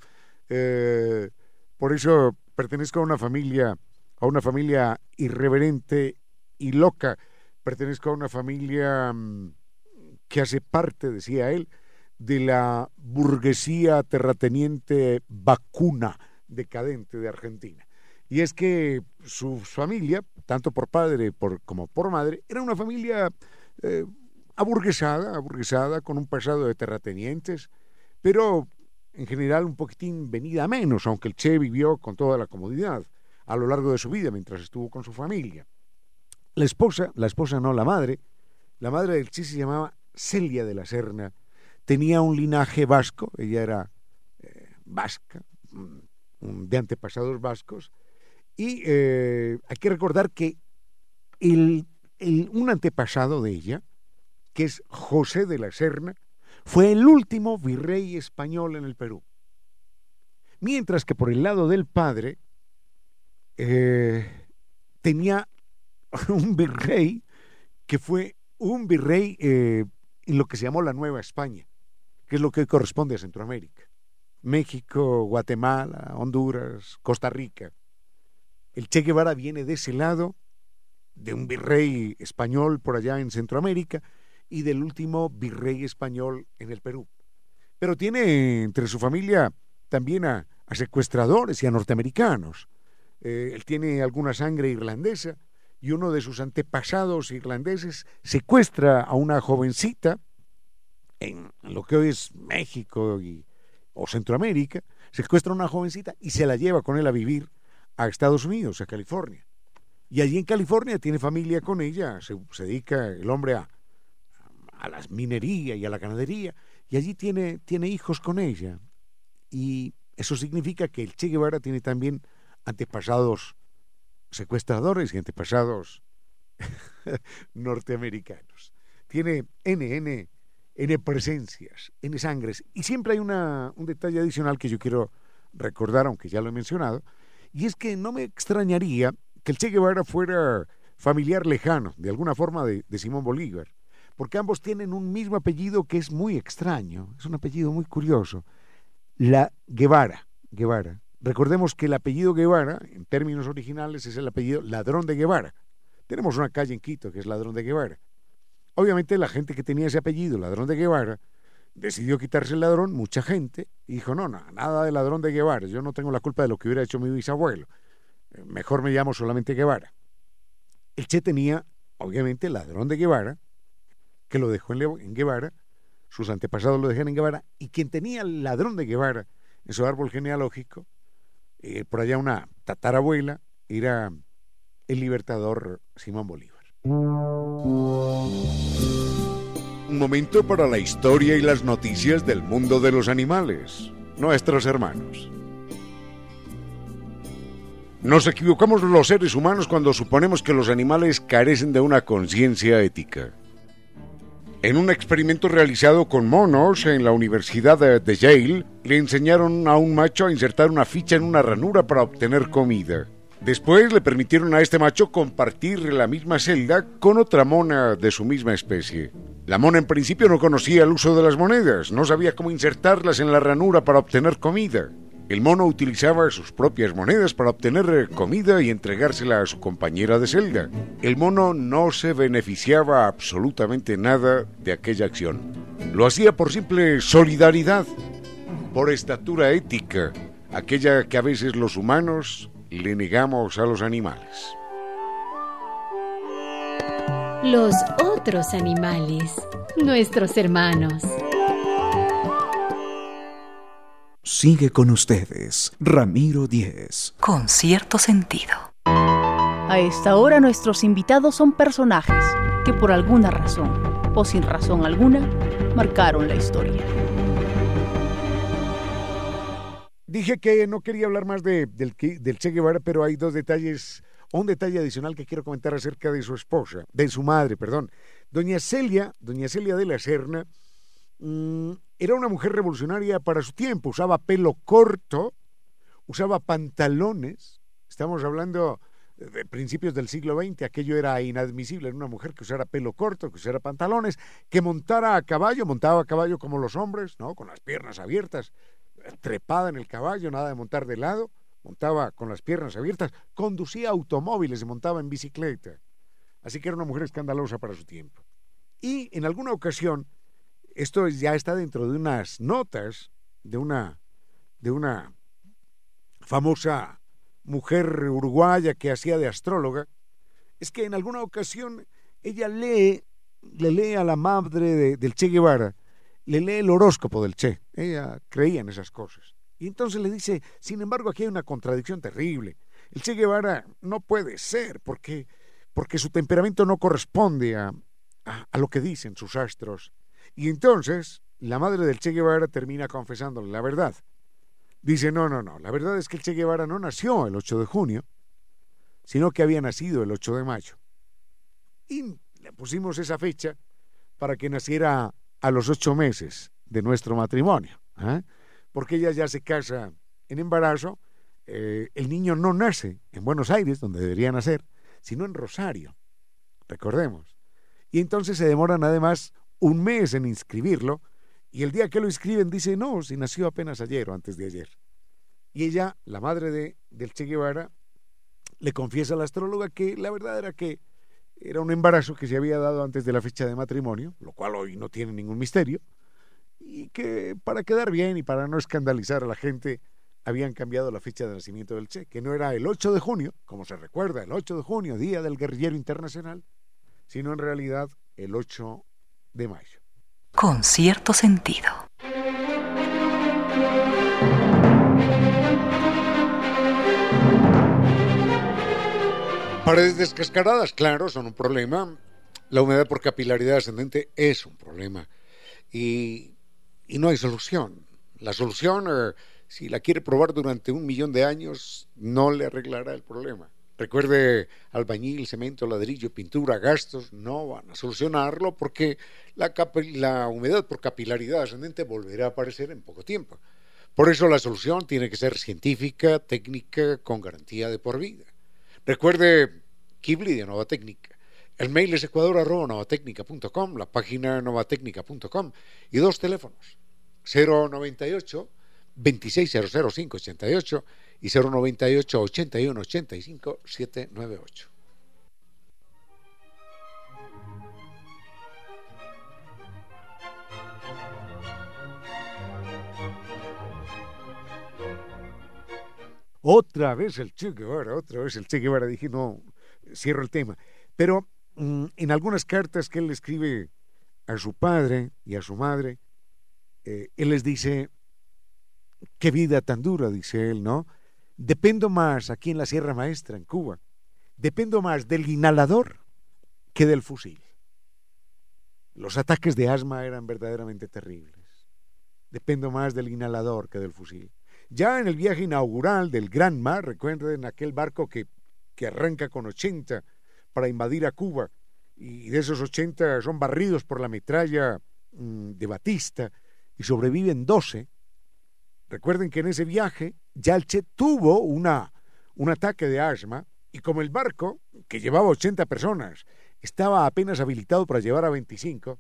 Eh, por eso pertenezco a una familia, a una familia irreverente y loca pertenezco a una familia mm, que hace parte, decía él, de la burguesía terrateniente vacuna decadente de Argentina. Y es que su familia, tanto por padre como por madre, era una familia eh, aburguesada, aburguesada, con un pasado de terratenientes, pero en general un poquitín venida menos, aunque el Che vivió con toda la comodidad a lo largo de su vida mientras estuvo con su familia. La esposa, la esposa no, la madre, la madre del Che se llamaba Celia de la Serna, tenía un linaje vasco, ella era eh, vasca, de antepasados vascos, y eh, hay que recordar que un antepasado de ella, que es José de la Serna, fue el último virrey español en el Perú. Mientras que por el lado del padre eh, tenía *laughs* un virrey que fue un virrey eh, en lo que se llamó la Nueva España, que es lo que hoy corresponde a Centroamérica. México, Guatemala, Honduras, Costa Rica. El Che Guevara viene de ese lado, de un virrey español por allá en Centroamérica y del último virrey español en el Perú. Pero tiene entre su familia también a, secuestradores y a norteamericanos. Eh, él tiene alguna sangre irlandesa y uno de sus antepasados irlandeses secuestra a una jovencita en lo que hoy es México o Centroamérica, secuestra a una jovencita y se la lleva con él a vivir a Estados Unidos, a California. Y allí en California tiene familia con ella, se, dedica el hombre a, a la minería y a la ganadería, y allí tiene, tiene hijos con ella. Y eso significa que el Che Guevara tiene también antepasados secuestradores y antepasados *laughs* norteamericanos. Tiene NN, N presencias, N sangres. Y siempre hay una, un detalle adicional que yo quiero recordar, aunque ya lo he mencionado, y es que no me extrañaría que el Che Guevara fuera familiar lejano, de alguna forma, de, de Simón Bolívar, porque ambos tienen un mismo apellido que es muy extraño, es un apellido muy curioso, la Guevara, Guevara. Recordemos que el apellido Guevara, en términos originales, es el apellido Ladrón de Guevara. Tenemos una calle en Quito que es Ladrón de Guevara. Obviamente la gente que tenía ese apellido, Ladrón de Guevara, decidió quitarse el ladrón, mucha gente, y dijo, no, no, nada de Ladrón de Guevara, yo no tengo la culpa de lo que hubiera hecho mi bisabuelo, eh, mejor me llamo solamente Guevara. El Che tenía, obviamente, Ladrón de Guevara, que lo dejó en Guevara, sus antepasados lo dejaron en Guevara, y quien tenía el Ladrón de Guevara en su árbol genealógico eh, por allá una tatarabuela, era el libertador Simón Bolívar. Un momento para la historia y las noticias del mundo de los animales, nuestros hermanos. Nos equivocamos los seres humanos cuando suponemos que los animales carecen de una conciencia ética. En un experimento realizado con monos en la Universidad de, Yale, le enseñaron a un macho a insertar una ficha en una ranura para obtener comida. Después le permitieron a este macho compartir la misma celda con otra mona de su misma especie. La mona en principio no conocía el uso de las monedas, no sabía cómo insertarlas en la ranura para obtener comida. El mono utilizaba sus propias monedas para obtener eh, comida y entregársela a su compañera de celda. El mono no se beneficiaba absolutamente nada de aquella acción. Lo hacía por simple solidaridad, por estatura ética, aquella que a veces los humanos le negamos a los animales. Los otros animales, nuestros hermanos. Sigue con ustedes, Ramiro Díez. Con cierto sentido. A esta hora nuestros invitados son personajes que por alguna razón, o sin razón alguna, marcaron la historia. Dije que no quería hablar más de, del, del Che Guevara, pero hay dos detalles, un detalle adicional que quiero comentar acerca de su esposa, de su madre, perdón. Doña Celia, doña Celia de la Serna, mm, era una mujer revolucionaria para su tiempo, usaba pelo corto, usaba pantalones, estamos hablando de principios del siglo XX, aquello era inadmisible en una mujer que usara pelo corto, que usara pantalones, que montara a caballo, montaba a caballo como los hombres, ¿no? Con las piernas abiertas, trepada en el caballo, nada de montar de lado, montaba con las piernas abiertas, conducía automóviles, se montaba en bicicleta. Así que era una mujer escandalosa para su tiempo. Y en alguna ocasión esto ya está dentro de unas notas de una, de una famosa mujer uruguaya que hacía de astróloga, es que en alguna ocasión ella lee, le lee a la madre del Che Guevara, le lee el horóscopo del Che. Ella creía en esas cosas. Y entonces le dice, sin embargo, aquí hay una contradicción terrible. El Che Guevara no puede ser porque, porque su temperamento no corresponde a, a lo que dicen sus astros. Y entonces la madre del Che Guevara termina confesándole la verdad. Dice, no, no, no, la verdad es que el Che Guevara no nació el 8 de junio, sino que había nacido el 8 de mayo. Y le pusimos esa fecha para que naciera a los ocho meses de nuestro matrimonio, ¿eh? porque ella ya se casa en embarazo, eh, el niño no nace en Buenos Aires, donde debería nacer, sino en Rosario. Recordemos. Y entonces se demoran además un mes en inscribirlo, y el día que lo inscriben dice, no, si nació apenas ayer o antes de ayer. Y ella, la madre de, del Che Guevara, le confiesa a la astróloga que la verdad era que era un embarazo que se había dado antes de la fecha de matrimonio, lo cual hoy no tiene ningún misterio, y que para quedar bien y para no escandalizar a la gente, habían cambiado la fecha de nacimiento del Che, que no era el 8 de junio, como se recuerda, el 8 de junio, Día del Guerrillero Internacional, sino en realidad el 8 de mayo. Con cierto sentido. Paredes descascaradas, claro, son un problema. La humedad por capilaridad ascendente es un problema. Y, y no hay solución. La solución... Eh, si la quiere probar durante un millón de años, no le arreglará el problema. Recuerde, albañil, cemento, ladrillo, pintura, gastos, no van a solucionarlo porque la, humedad por capilaridad ascendente volverá a aparecer en poco tiempo. Por eso la solución tiene que ser científica, técnica, con garantía de por vida. Recuerde, Kibli de Nova Técnica. El mail es ecuador.novatecnica.com, la página novatecnica.com y dos teléfonos. 098 2600588 y 098 81 85 798. Otra vez el Che Guevara, otra vez el Che Guevara. Dije, no, cierro el tema. Pero mm, en algunas cartas que él escribe a su padre y a su madre, eh, él les dice, Qué vida tan dura, dice él, ¿no? Dependo más aquí en la Sierra Maestra, en Cuba, dependo más del inhalador que del fusil. Los ataques de asma eran verdaderamente terribles. Dependo más del inhalador que del fusil. Ya en el viaje inaugural del Gran Mar, recuerden aquel barco que, que arranca con 80 para invadir a Cuba, y de esos 80 son barridos por la metralla mm, de Batista y sobreviven 12, Recuerden que en ese viaje Yalche tuvo una, un ataque de asma y como el barco, que llevaba 80 personas, estaba apenas habilitado para llevar a 25,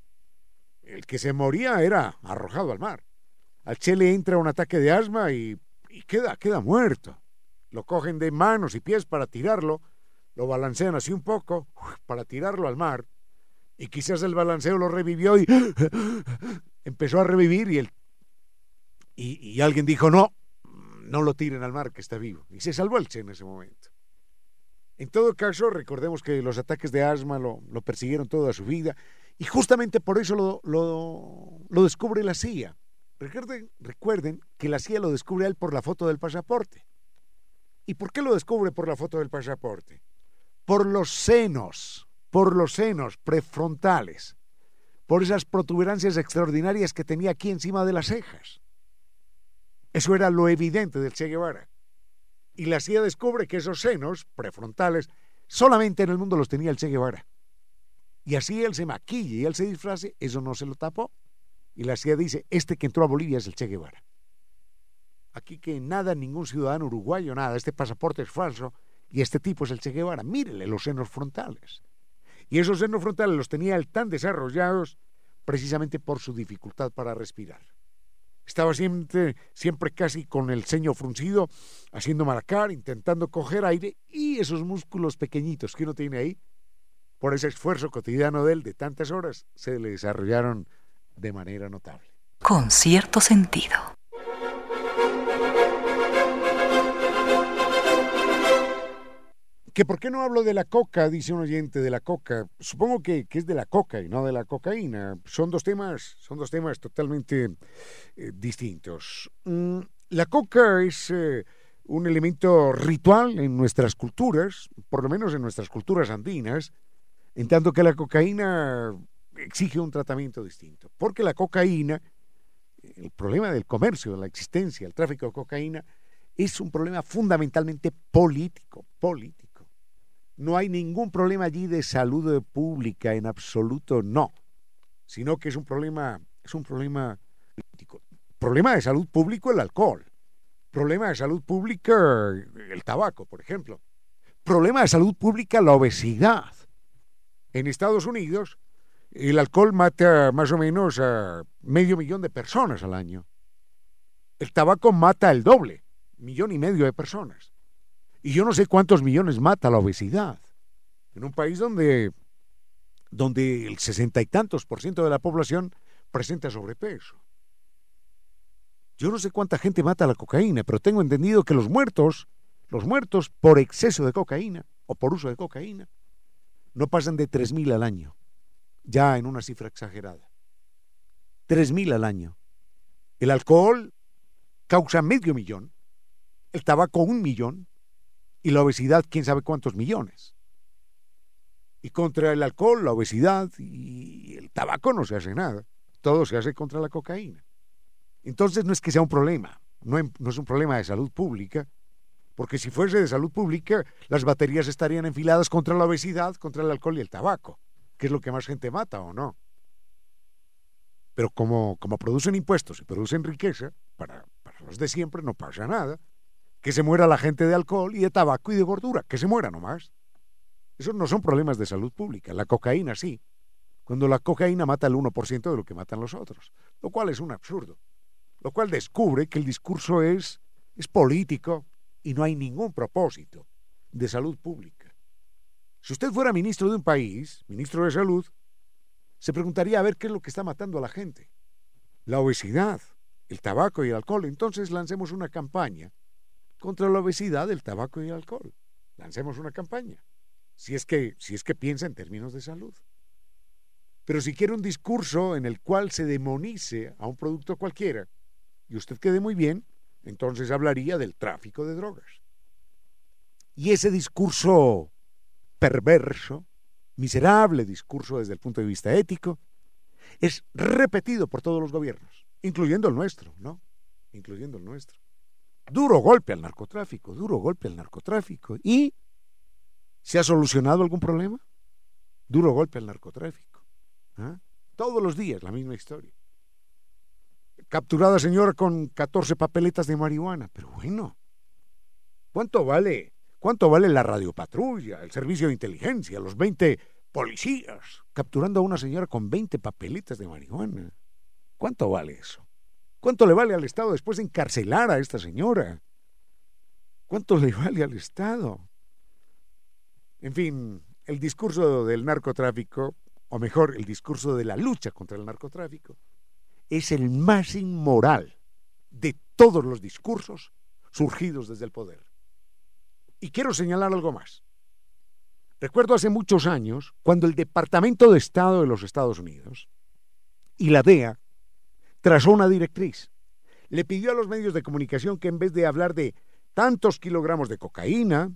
el que se moría era arrojado al mar. Al Che le entra un ataque de asma y, y queda, queda muerto. Lo cogen de manos y pies para tirarlo, lo balancean así un poco para tirarlo al mar, y quizás el balanceo lo revivió y *laughs* empezó a revivir y el y, alguien dijo, no, no lo tiren al mar, que está vivo. Y se salvó el Che en ese momento. En todo caso, recordemos que los ataques de asma lo, persiguieron toda su vida y justamente por eso lo, lo, descubre la CIA. Recuerden, recuerden que la CIA lo descubre él por la foto del pasaporte. ¿Y por qué lo descubre por la foto del pasaporte? Por los senos, por los senos prefrontales, por esas protuberancias extraordinarias que tenía aquí encima de las cejas. Eso era lo evidente del Che Guevara. Y la CIA descubre que esos senos prefrontales solamente en el mundo los tenía el Che Guevara. Y así él se maquille y él se disfrace, eso no se lo tapó. Y la CIA dice, este que entró a Bolivia es el Che Guevara. Aquí que nada, ningún ciudadano uruguayo, nada, este pasaporte es falso y este tipo es el Che Guevara. Mírele los senos frontales. Y esos senos frontales los tenía él tan desarrollados precisamente por su dificultad para respirar. Estaba siempre, siempre casi con el ceño fruncido, haciendo maracar, intentando coger aire y esos músculos pequeñitos que uno tiene ahí, por ese esfuerzo cotidiano de él de tantas horas, se le desarrollaron de manera notable. Con cierto sentido. Que por qué no hablo de la coca, dice un oyente de la coca. Supongo que, es de la coca y no de la cocaína. Son dos temas, son dos temas totalmente eh, distintos. Mm, la coca es eh, un elemento ritual en nuestras culturas, por lo menos en nuestras culturas andinas, en tanto que la cocaína exige un tratamiento distinto. Porque la cocaína, el problema del comercio, de la existencia, el tráfico de cocaína, es un problema fundamentalmente político, político. No hay ningún problema allí de salud pública, en absoluto no, sino que es un problema, es un problema político. Problema de salud público el alcohol, Problema de salud pública, el tabaco, por ejemplo. Problema de salud pública, la obesidad. En Estados Unidos, el alcohol mata más o menos a medio millón de personas al año. El tabaco mata el doble, millón y medio de personas. Y yo no sé cuántos millones mata la obesidad. En un país donde, donde el sesenta y tantos por ciento de la población presenta sobrepeso. Yo no sé cuánta gente mata la cocaína, pero tengo entendido que los muertos, los muertos por exceso de cocaína o por uso de cocaína, no pasan de 3.000 al año, ya en una cifra exagerada. 3.000 al año. El alcohol causa medio millón, el tabaco un millón y la obesidad quién sabe cuántos millones. Y contra el alcohol, la obesidad y el tabaco no se hace nada. Todo se hace contra la cocaína. Entonces no es que sea un problema, no, es un problema de salud pública, porque si fuese de salud pública, las baterías estarían enfiladas contra la obesidad, contra el alcohol y el tabaco, que es lo que más gente mata o no. Pero como, producen impuestos y producen riqueza, para los de siempre no pasa nada. Que se muera la gente de alcohol y de tabaco y de gordura, que se muera nomás. Esos no son problemas de salud pública. La cocaína sí. Cuando la cocaína mata el 1% de lo que matan los otros, lo cual es un absurdo lo cual descubre que el discurso es, es político y no hay ningún propósito de salud pública. Si usted fuera ministro de un país, ministro de salud, se preguntaría a ver qué es lo que está matando a la gente. La obesidad, el tabaco y el alcohol. Entonces lancemos una campaña contra la obesidad, el tabaco y el alcohol. Lancemos una campaña. Si es que, si es que piensa en términos de salud. Pero si quiere un discurso en el cual se demonice a un producto cualquiera, y usted quede muy bien, entonces hablaría del tráfico de drogas. Y ese discurso perverso, miserable discurso desde el punto de vista ético, es repetido por todos los gobiernos, incluyendo el nuestro, ¿no? Incluyendo el nuestro. Duro golpe al narcotráfico, duro golpe al narcotráfico. ¿Y se ha solucionado algún problema? Duro golpe al narcotráfico. ¿ah? Todos los días la misma historia capturada señora con 14 papeletas de marihuana. Pero bueno, ¿cuánto vale? ¿Cuánto vale la radiopatrulla, el servicio de inteligencia, los 20 policías capturando a una señora con 20 papeletas de marihuana? ¿Cuánto vale eso? ¿Cuánto le vale al Estado después de encarcelar a esta señora? ¿Cuánto le vale al Estado? En fin, el discurso del narcotráfico, o mejor, el discurso de la lucha contra el narcotráfico, es el más inmoral de todos los discursos surgidos desde el poder. Y quiero señalar algo más. Recuerdo hace muchos años cuando el Departamento de Estado de los Estados Unidos y la DEA trazó una directriz. Le pidió a los medios de comunicación que en vez de hablar de tantos kilogramos de cocaína,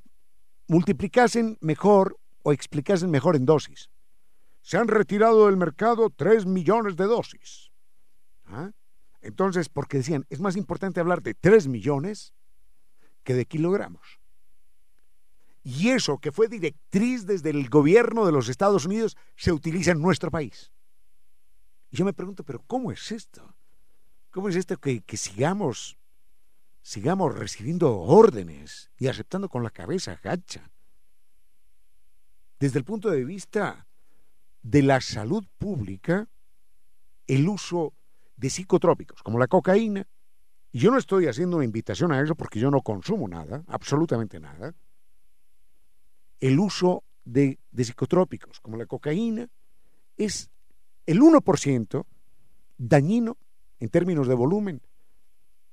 multiplicasen mejor o explicasen mejor en dosis. Se han retirado del mercado 3 millones de dosis. ¿Ah? Entonces, porque decían, es más importante hablar de 3 millones que de kilogramos. Y eso que fue directriz desde el gobierno de los Estados Unidos se utiliza en nuestro país. Y yo me pregunto, pero ¿cómo es esto? ¿Cómo es esto que, sigamos, sigamos recibiendo órdenes y aceptando con la cabeza gacha? Desde el punto de vista de la salud pública, el uso de psicotrópicos, como la cocaína, y yo no estoy haciendo una invitación a eso porque yo no consumo nada, absolutamente nada, el uso de, de psicotrópicos, como la cocaína, es el 1% dañino en términos de volumen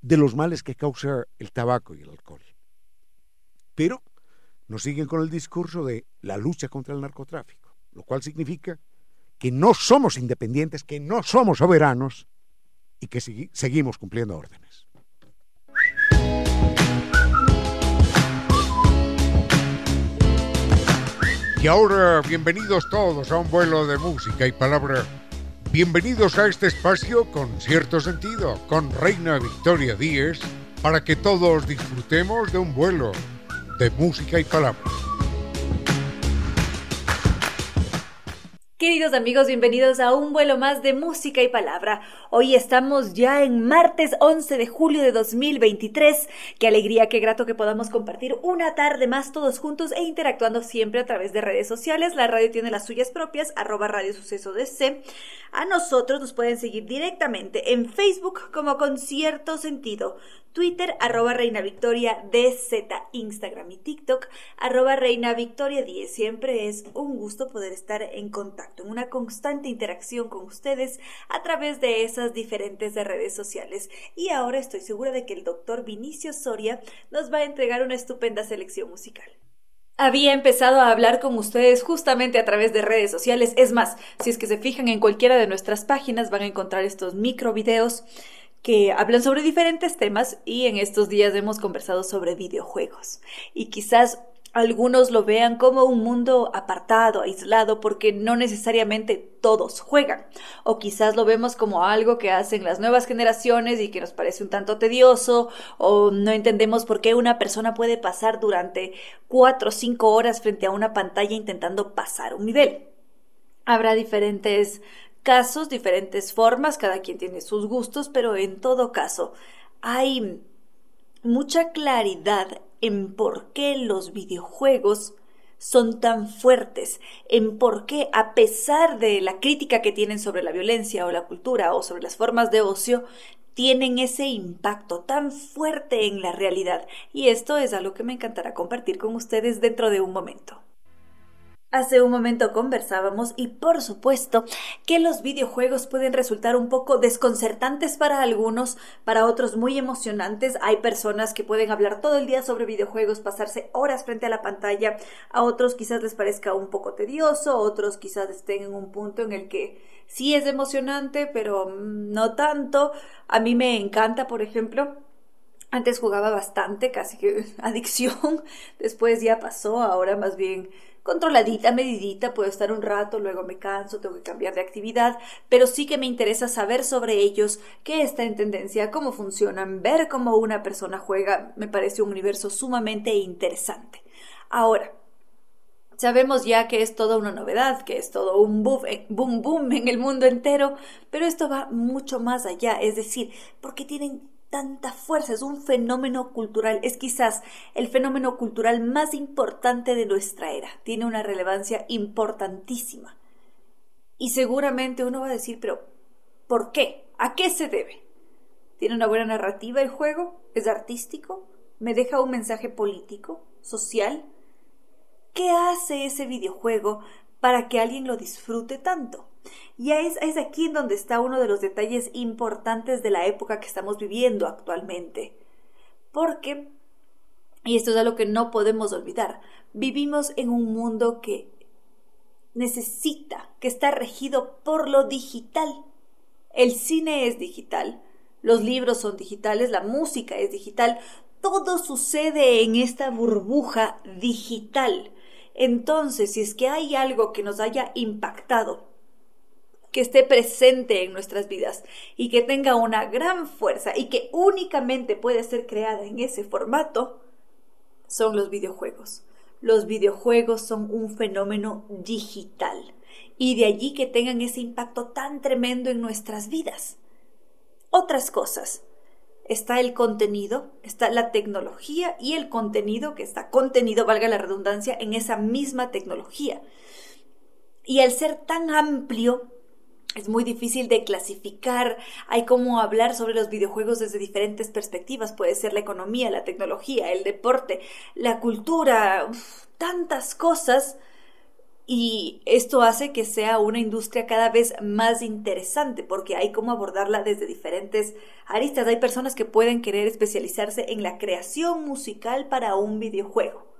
de los males que causa el tabaco y el alcohol. Pero nos siguen con el discurso de la lucha contra el narcotráfico, lo cual significa que no somos independientes, que no somos soberanos, y que seguimos cumpliendo órdenes. Y ahora, bienvenidos todos a un vuelo de música y palabra. Bienvenidos a este espacio con cierto sentido, con Reina Victoria Díez, para que todos disfrutemos de un vuelo de música y palabra. Queridos amigos, bienvenidos a un vuelo más de música y palabra. Hoy estamos ya en martes 11 de julio de 2023. Qué alegría, qué grato que podamos compartir una tarde más todos juntos e interactuando siempre a través de redes sociales. La radio tiene las suyas propias, arroba Radio Suceso DC. A nosotros nos pueden seguir directamente en Facebook como Concierto Sentido. Twitter, arroba Reina Victoria DZ, Instagram y TikTok, arroba Reina Victoria 10. Siempre es un gusto poder estar en contacto, en una constante interacción con ustedes a través de esas diferentes redes sociales. Y ahora estoy segura de que el doctor Vinicio Soria nos va a entregar una estupenda selección musical. Había empezado a hablar con ustedes justamente a través de redes sociales. Es más, si es que se fijan en cualquiera de nuestras páginas van a encontrar estos micro videos que hablan sobre diferentes temas y en estos días hemos conversado sobre videojuegos. Y quizás algunos lo vean como un mundo apartado, aislado, porque no necesariamente todos juegan. O quizás lo vemos como algo que hacen las nuevas generaciones y que nos parece un tanto tedioso, o no entendemos por qué una persona puede pasar durante cuatro o cinco horas frente a una pantalla intentando pasar un nivel. Habrá diferentes casos, diferentes formas, cada quien tiene sus gustos, pero en todo caso hay mucha claridad en por qué los videojuegos son tan fuertes, en por qué, a pesar de la crítica que tienen sobre la violencia o la cultura o sobre las formas de ocio, tienen ese impacto tan fuerte en la realidad. Y esto es algo que me encantará compartir con ustedes dentro de un momento. Hace un momento conversábamos y por supuesto que los videojuegos pueden resultar un poco desconcertantes para algunos, para otros muy emocionantes. Hay personas que pueden hablar todo el día sobre videojuegos, pasarse horas frente a la pantalla, a otros quizás les parezca un poco tedioso, otros quizás estén en un punto en el que sí es emocionante, pero mm, no tanto. A mí me encanta, por ejemplo, antes jugaba bastante, casi que *laughs* adicción, después ya pasó, ahora más bien controladita, medidita, puedo estar un rato, luego me canso, tengo que cambiar de actividad, pero sí que me interesa saber sobre ellos, qué está en tendencia, cómo funcionan, ver cómo una persona juega, me parece un universo sumamente interesante. Ahora, Sabemos ya que es toda una novedad, que es todo un boom, eh, boom, boom en el mundo entero, pero esto va mucho más allá, es decir, porque tienen tanta fuerza, es un fenómeno cultural, es quizás el fenómeno cultural más importante de nuestra era, tiene una relevancia importantísima. Y seguramente uno va a decir, pero ¿por qué? ¿A qué se debe? ¿Tiene una buena narrativa el juego? ¿Es artístico? ¿Me deja un mensaje político? ¿Social? ¿Qué hace ese videojuego para que alguien lo disfrute tanto? Y es, es aquí en donde está uno de los detalles importantes de la época que estamos viviendo actualmente. Porque, y esto es algo que no podemos olvidar, vivimos en un mundo que necesita, que está regido por lo digital. El cine es digital, los libros son digitales, la música es digital, todo sucede en esta burbuja digital. Entonces, si es que hay algo que nos haya impactado que esté presente en nuestras vidas y que tenga una gran fuerza y que únicamente puede ser creada en ese formato, son los videojuegos. Los videojuegos son un fenómeno digital y de allí que tengan ese impacto tan tremendo en nuestras vidas. Otras cosas. Está el contenido, está la tecnología y el contenido que está contenido, valga la redundancia, en esa misma tecnología. Y al ser tan amplio, es muy difícil de clasificar, hay como hablar sobre los videojuegos desde diferentes perspectivas, puede ser la economía, la tecnología, el deporte, la cultura, tantas cosas. Y esto hace que sea una industria cada vez más interesante porque hay como abordarla desde diferentes aristas. Hay personas que pueden querer especializarse en la creación musical para un videojuego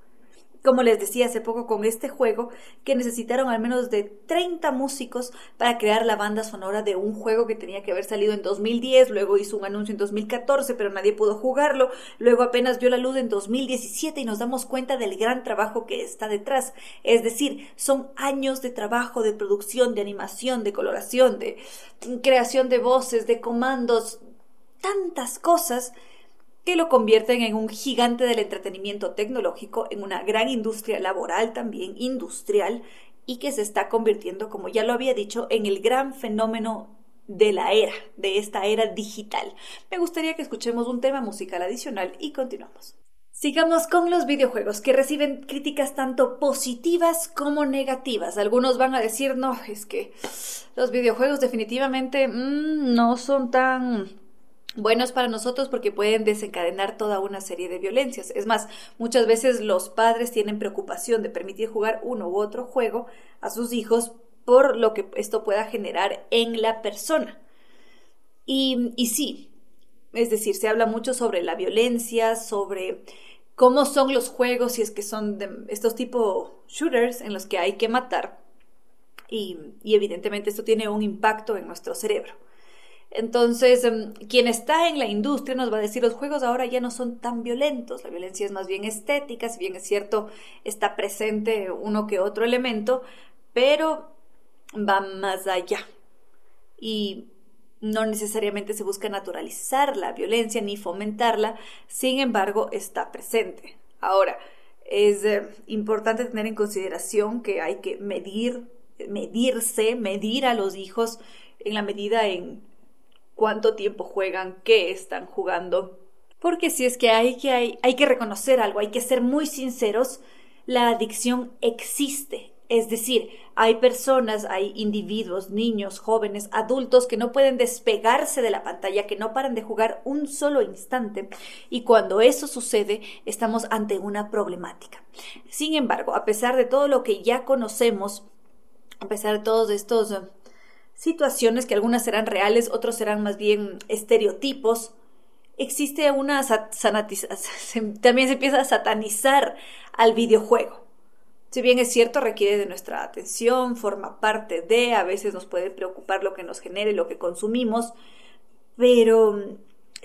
como les decía hace poco con este juego, que necesitaron al menos de 30 músicos para crear la banda sonora de un juego que tenía que haber salido en 2010, luego hizo un anuncio en 2014, pero nadie pudo jugarlo, luego apenas vio la luz en 2017 y nos damos cuenta del gran trabajo que está detrás. Es decir, son años de trabajo, de producción, de animación, de coloración, de creación de voces, de comandos, tantas cosas que lo convierten en un gigante del entretenimiento tecnológico, en una gran industria laboral también, industrial, y que se está convirtiendo, como ya lo había dicho, en el gran fenómeno de la era, de esta era digital. Me gustaría que escuchemos un tema musical adicional y continuamos. Sigamos con los videojuegos que reciben críticas tanto positivas como negativas. Algunos van a decir, no, es que los videojuegos definitivamente mm, no son tan buenos para nosotros porque pueden desencadenar toda una serie de violencias. Es más, muchas veces los padres tienen preocupación de permitir jugar uno u otro juego a sus hijos por lo que esto pueda generar en la persona. Y, y sí, es decir, se habla mucho sobre la violencia, sobre cómo son los juegos, si es que son de estos tipo shooters en los que hay que matar. Y, y evidentemente esto tiene un impacto en nuestro cerebro. Entonces, em, quien está en la industria nos va a decir, los juegos ahora ya no son tan violentos, la violencia es más bien estética, si bien es cierto, está presente uno que otro elemento, pero va más allá. Y no necesariamente se busca naturalizar la violencia ni fomentarla, sin embargo, está presente. Ahora, es eh, importante tener en consideración que hay que medir, medirse, medir a los hijos en la medida en cuánto tiempo juegan, qué están jugando. Porque si es que hay que, hay, hay que reconocer algo, hay que ser muy sinceros, la adicción existe. Es decir, hay personas, hay individuos, niños, jóvenes, adultos que no pueden despegarse de la pantalla, que no paran de jugar un solo instante. Y cuando eso sucede, estamos ante una problemática. Sin embargo, a pesar de todo lo que ya conocemos, a pesar de todos estos situaciones que algunas serán reales, otros serán más bien estereotipos. Existe una *laughs* también se empieza a satanizar al videojuego. Si bien es cierto, requiere de nuestra atención, forma parte de, a veces nos puede preocupar lo que nos genere, lo que consumimos, pero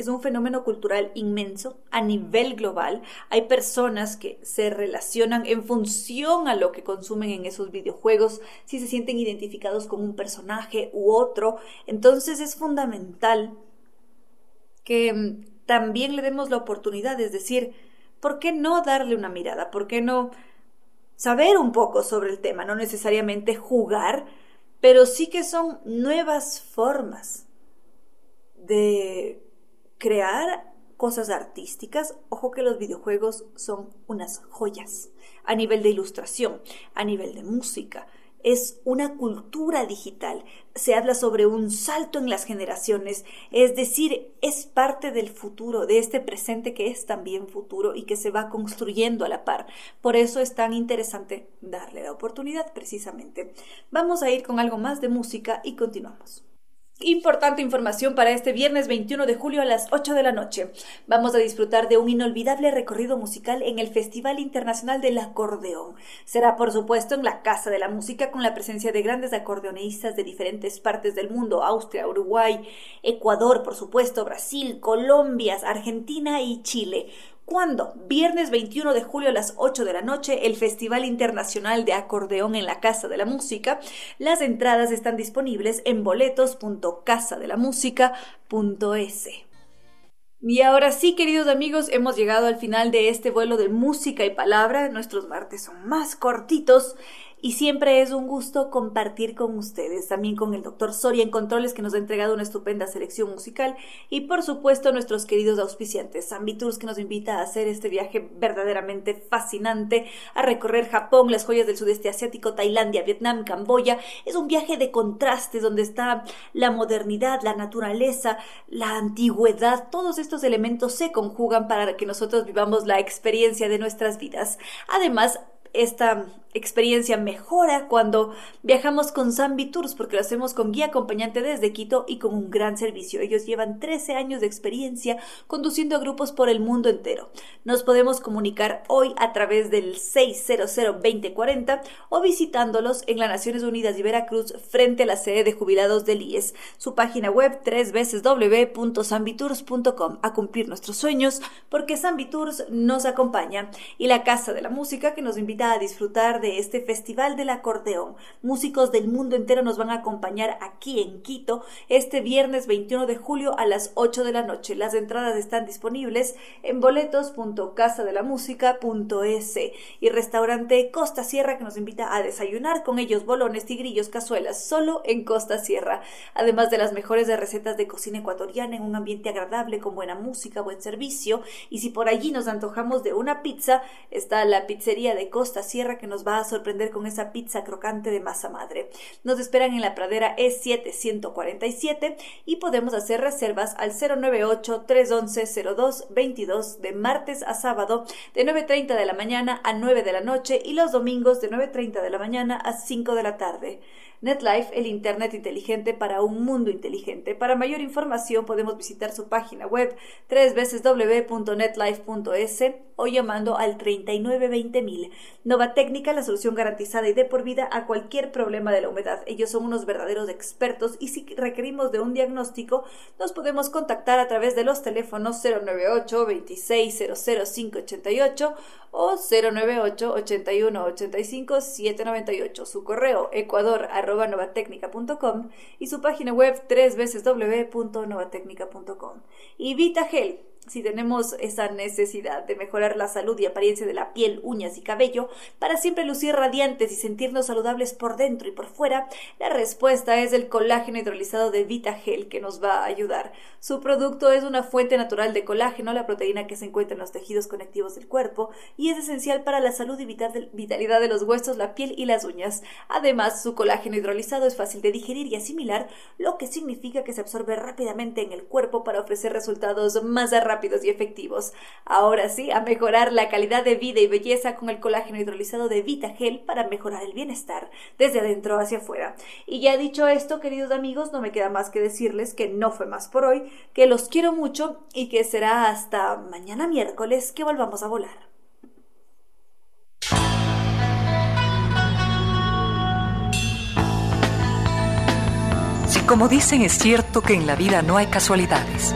es un fenómeno cultural inmenso a nivel global. Hay personas que se relacionan en función a lo que consumen en esos videojuegos, si se sienten identificados con un personaje u otro. Entonces es fundamental que mm, también le demos la oportunidad, es decir, ¿por qué no darle una mirada? ¿Por qué no saber un poco sobre el tema? No necesariamente jugar, pero sí que son nuevas formas de crear cosas artísticas, ojo que los videojuegos son unas joyas a nivel de ilustración, a nivel de música. Es una cultura digital. Se habla sobre un salto en las generaciones, es decir, es parte del futuro, de este presente que es también futuro y que se va construyendo a la par. Por eso es tan interesante darle la oportunidad precisamente. Vamos a ir con algo más de música y continuamos. Importante información para este viernes 21 de julio a las 8 de la noche. Vamos a disfrutar de un inolvidable recorrido musical en el Festival Internacional del Acordeón. Será, por supuesto, en la Casa de la Música con la presencia de grandes acordeonistas de diferentes partes del mundo, Austria, Uruguay, Ecuador, por supuesto, Brasil, Colombia, Argentina y Chile. ¿Cuándo? Viernes 21 de julio a las 8 de la noche, el Festival Internacional de Acordeón en la Casa de la Música. Las entradas están disponibles en boletos.casadelamusica.es. Y ahora sí, queridos amigos, hemos llegado al final de este vuelo de música y palabra. Nuestros martes son más cortitos y siempre es un gusto compartir con ustedes, también con el doctor Soria en Controles que nos ha entregado una estupenda selección musical y por supuesto nuestros queridos auspiciantes, Tours que nos invita a hacer este viaje verdaderamente fascinante, a recorrer Japón, las joyas del sudeste asiático, Tailandia, Vietnam, Camboya. Es un viaje de contrastes donde está la modernidad, la naturaleza, la antigüedad, todos estos elementos se conjugan para que nosotros vivamos la experiencia de nuestras vidas. Además, esta experiencia mejora cuando viajamos con Zambi Tours porque lo hacemos con guía acompañante desde Quito y con un gran servicio. Ellos llevan 13 años de experiencia conduciendo a grupos por el mundo entero. Nos podemos comunicar hoy a través del 600-2040 o visitándolos en las Naciones Unidas y Veracruz frente a la sede de jubilados del IES. Su página web www.zambitours.com a cumplir nuestros sueños porque Zambi Tours nos acompaña y la Casa de la Música que nos invita a disfrutar de este Festival del Acordeón. Músicos del mundo entero nos van a acompañar aquí en Quito este viernes 21 de julio a las 8 de la noche. Las entradas están disponibles en boletos.casadelamusica.es y restaurante Costa Sierra que nos invita a desayunar con ellos bolones, tigrillos, cazuelas, solo en Costa Sierra. Además de las mejores recetas de cocina ecuatoriana en un ambiente agradable con buena música, buen servicio y si por allí nos antojamos de una pizza, está la pizzería de Costa Sierra que nos va a sorprender con esa pizza crocante de masa madre. Nos esperan en la pradera E7 y podemos hacer reservas al 098 311 02 22 de martes a sábado de 9.30 de la mañana a 9 de la noche y los domingos de 9.30 de la mañana a 5 de la tarde. NetLife, el Internet inteligente para un mundo inteligente. Para mayor información podemos visitar su página web www.netlife.es o llamando al 3920.000. Nova Técnica, la solución garantizada y de por vida a cualquier problema de la humedad. Ellos son unos verdaderos expertos y si requerimos de un diagnóstico, nos podemos contactar a través de los teléfonos 098 2600588 o 098 81 85 798. Su correo ecuador novatecnica.com y su página web www.novatecnica.com. Y VitaGel si tenemos esa necesidad de mejorar la salud y apariencia de la piel, uñas y cabello, para siempre lucir radiantes y sentirnos saludables por dentro y por fuera, la respuesta es el colágeno hidrolizado de VitaGel que nos va a ayudar. Su producto es una fuente natural de colágeno, la proteína que se encuentra en los tejidos conectivos del cuerpo, y es esencial para la salud y vitalidad de los huesos, la piel y las uñas. Además, su colágeno hidrolizado es fácil de digerir y asimilar, lo que significa que se absorbe rápidamente en el cuerpo para ofrecer resultados más rápidos rápidos y efectivos. Ahora sí, a mejorar la calidad de vida y belleza con el colágeno hidrolizado de VitaGel para mejorar el bienestar desde adentro hacia afuera. Y ya dicho esto, queridos amigos, no me queda más que decirles que no fue más por hoy, que los quiero mucho y que será hasta mañana miércoles que volvamos a volar. Si como dicen es cierto que en la vida no hay casualidades,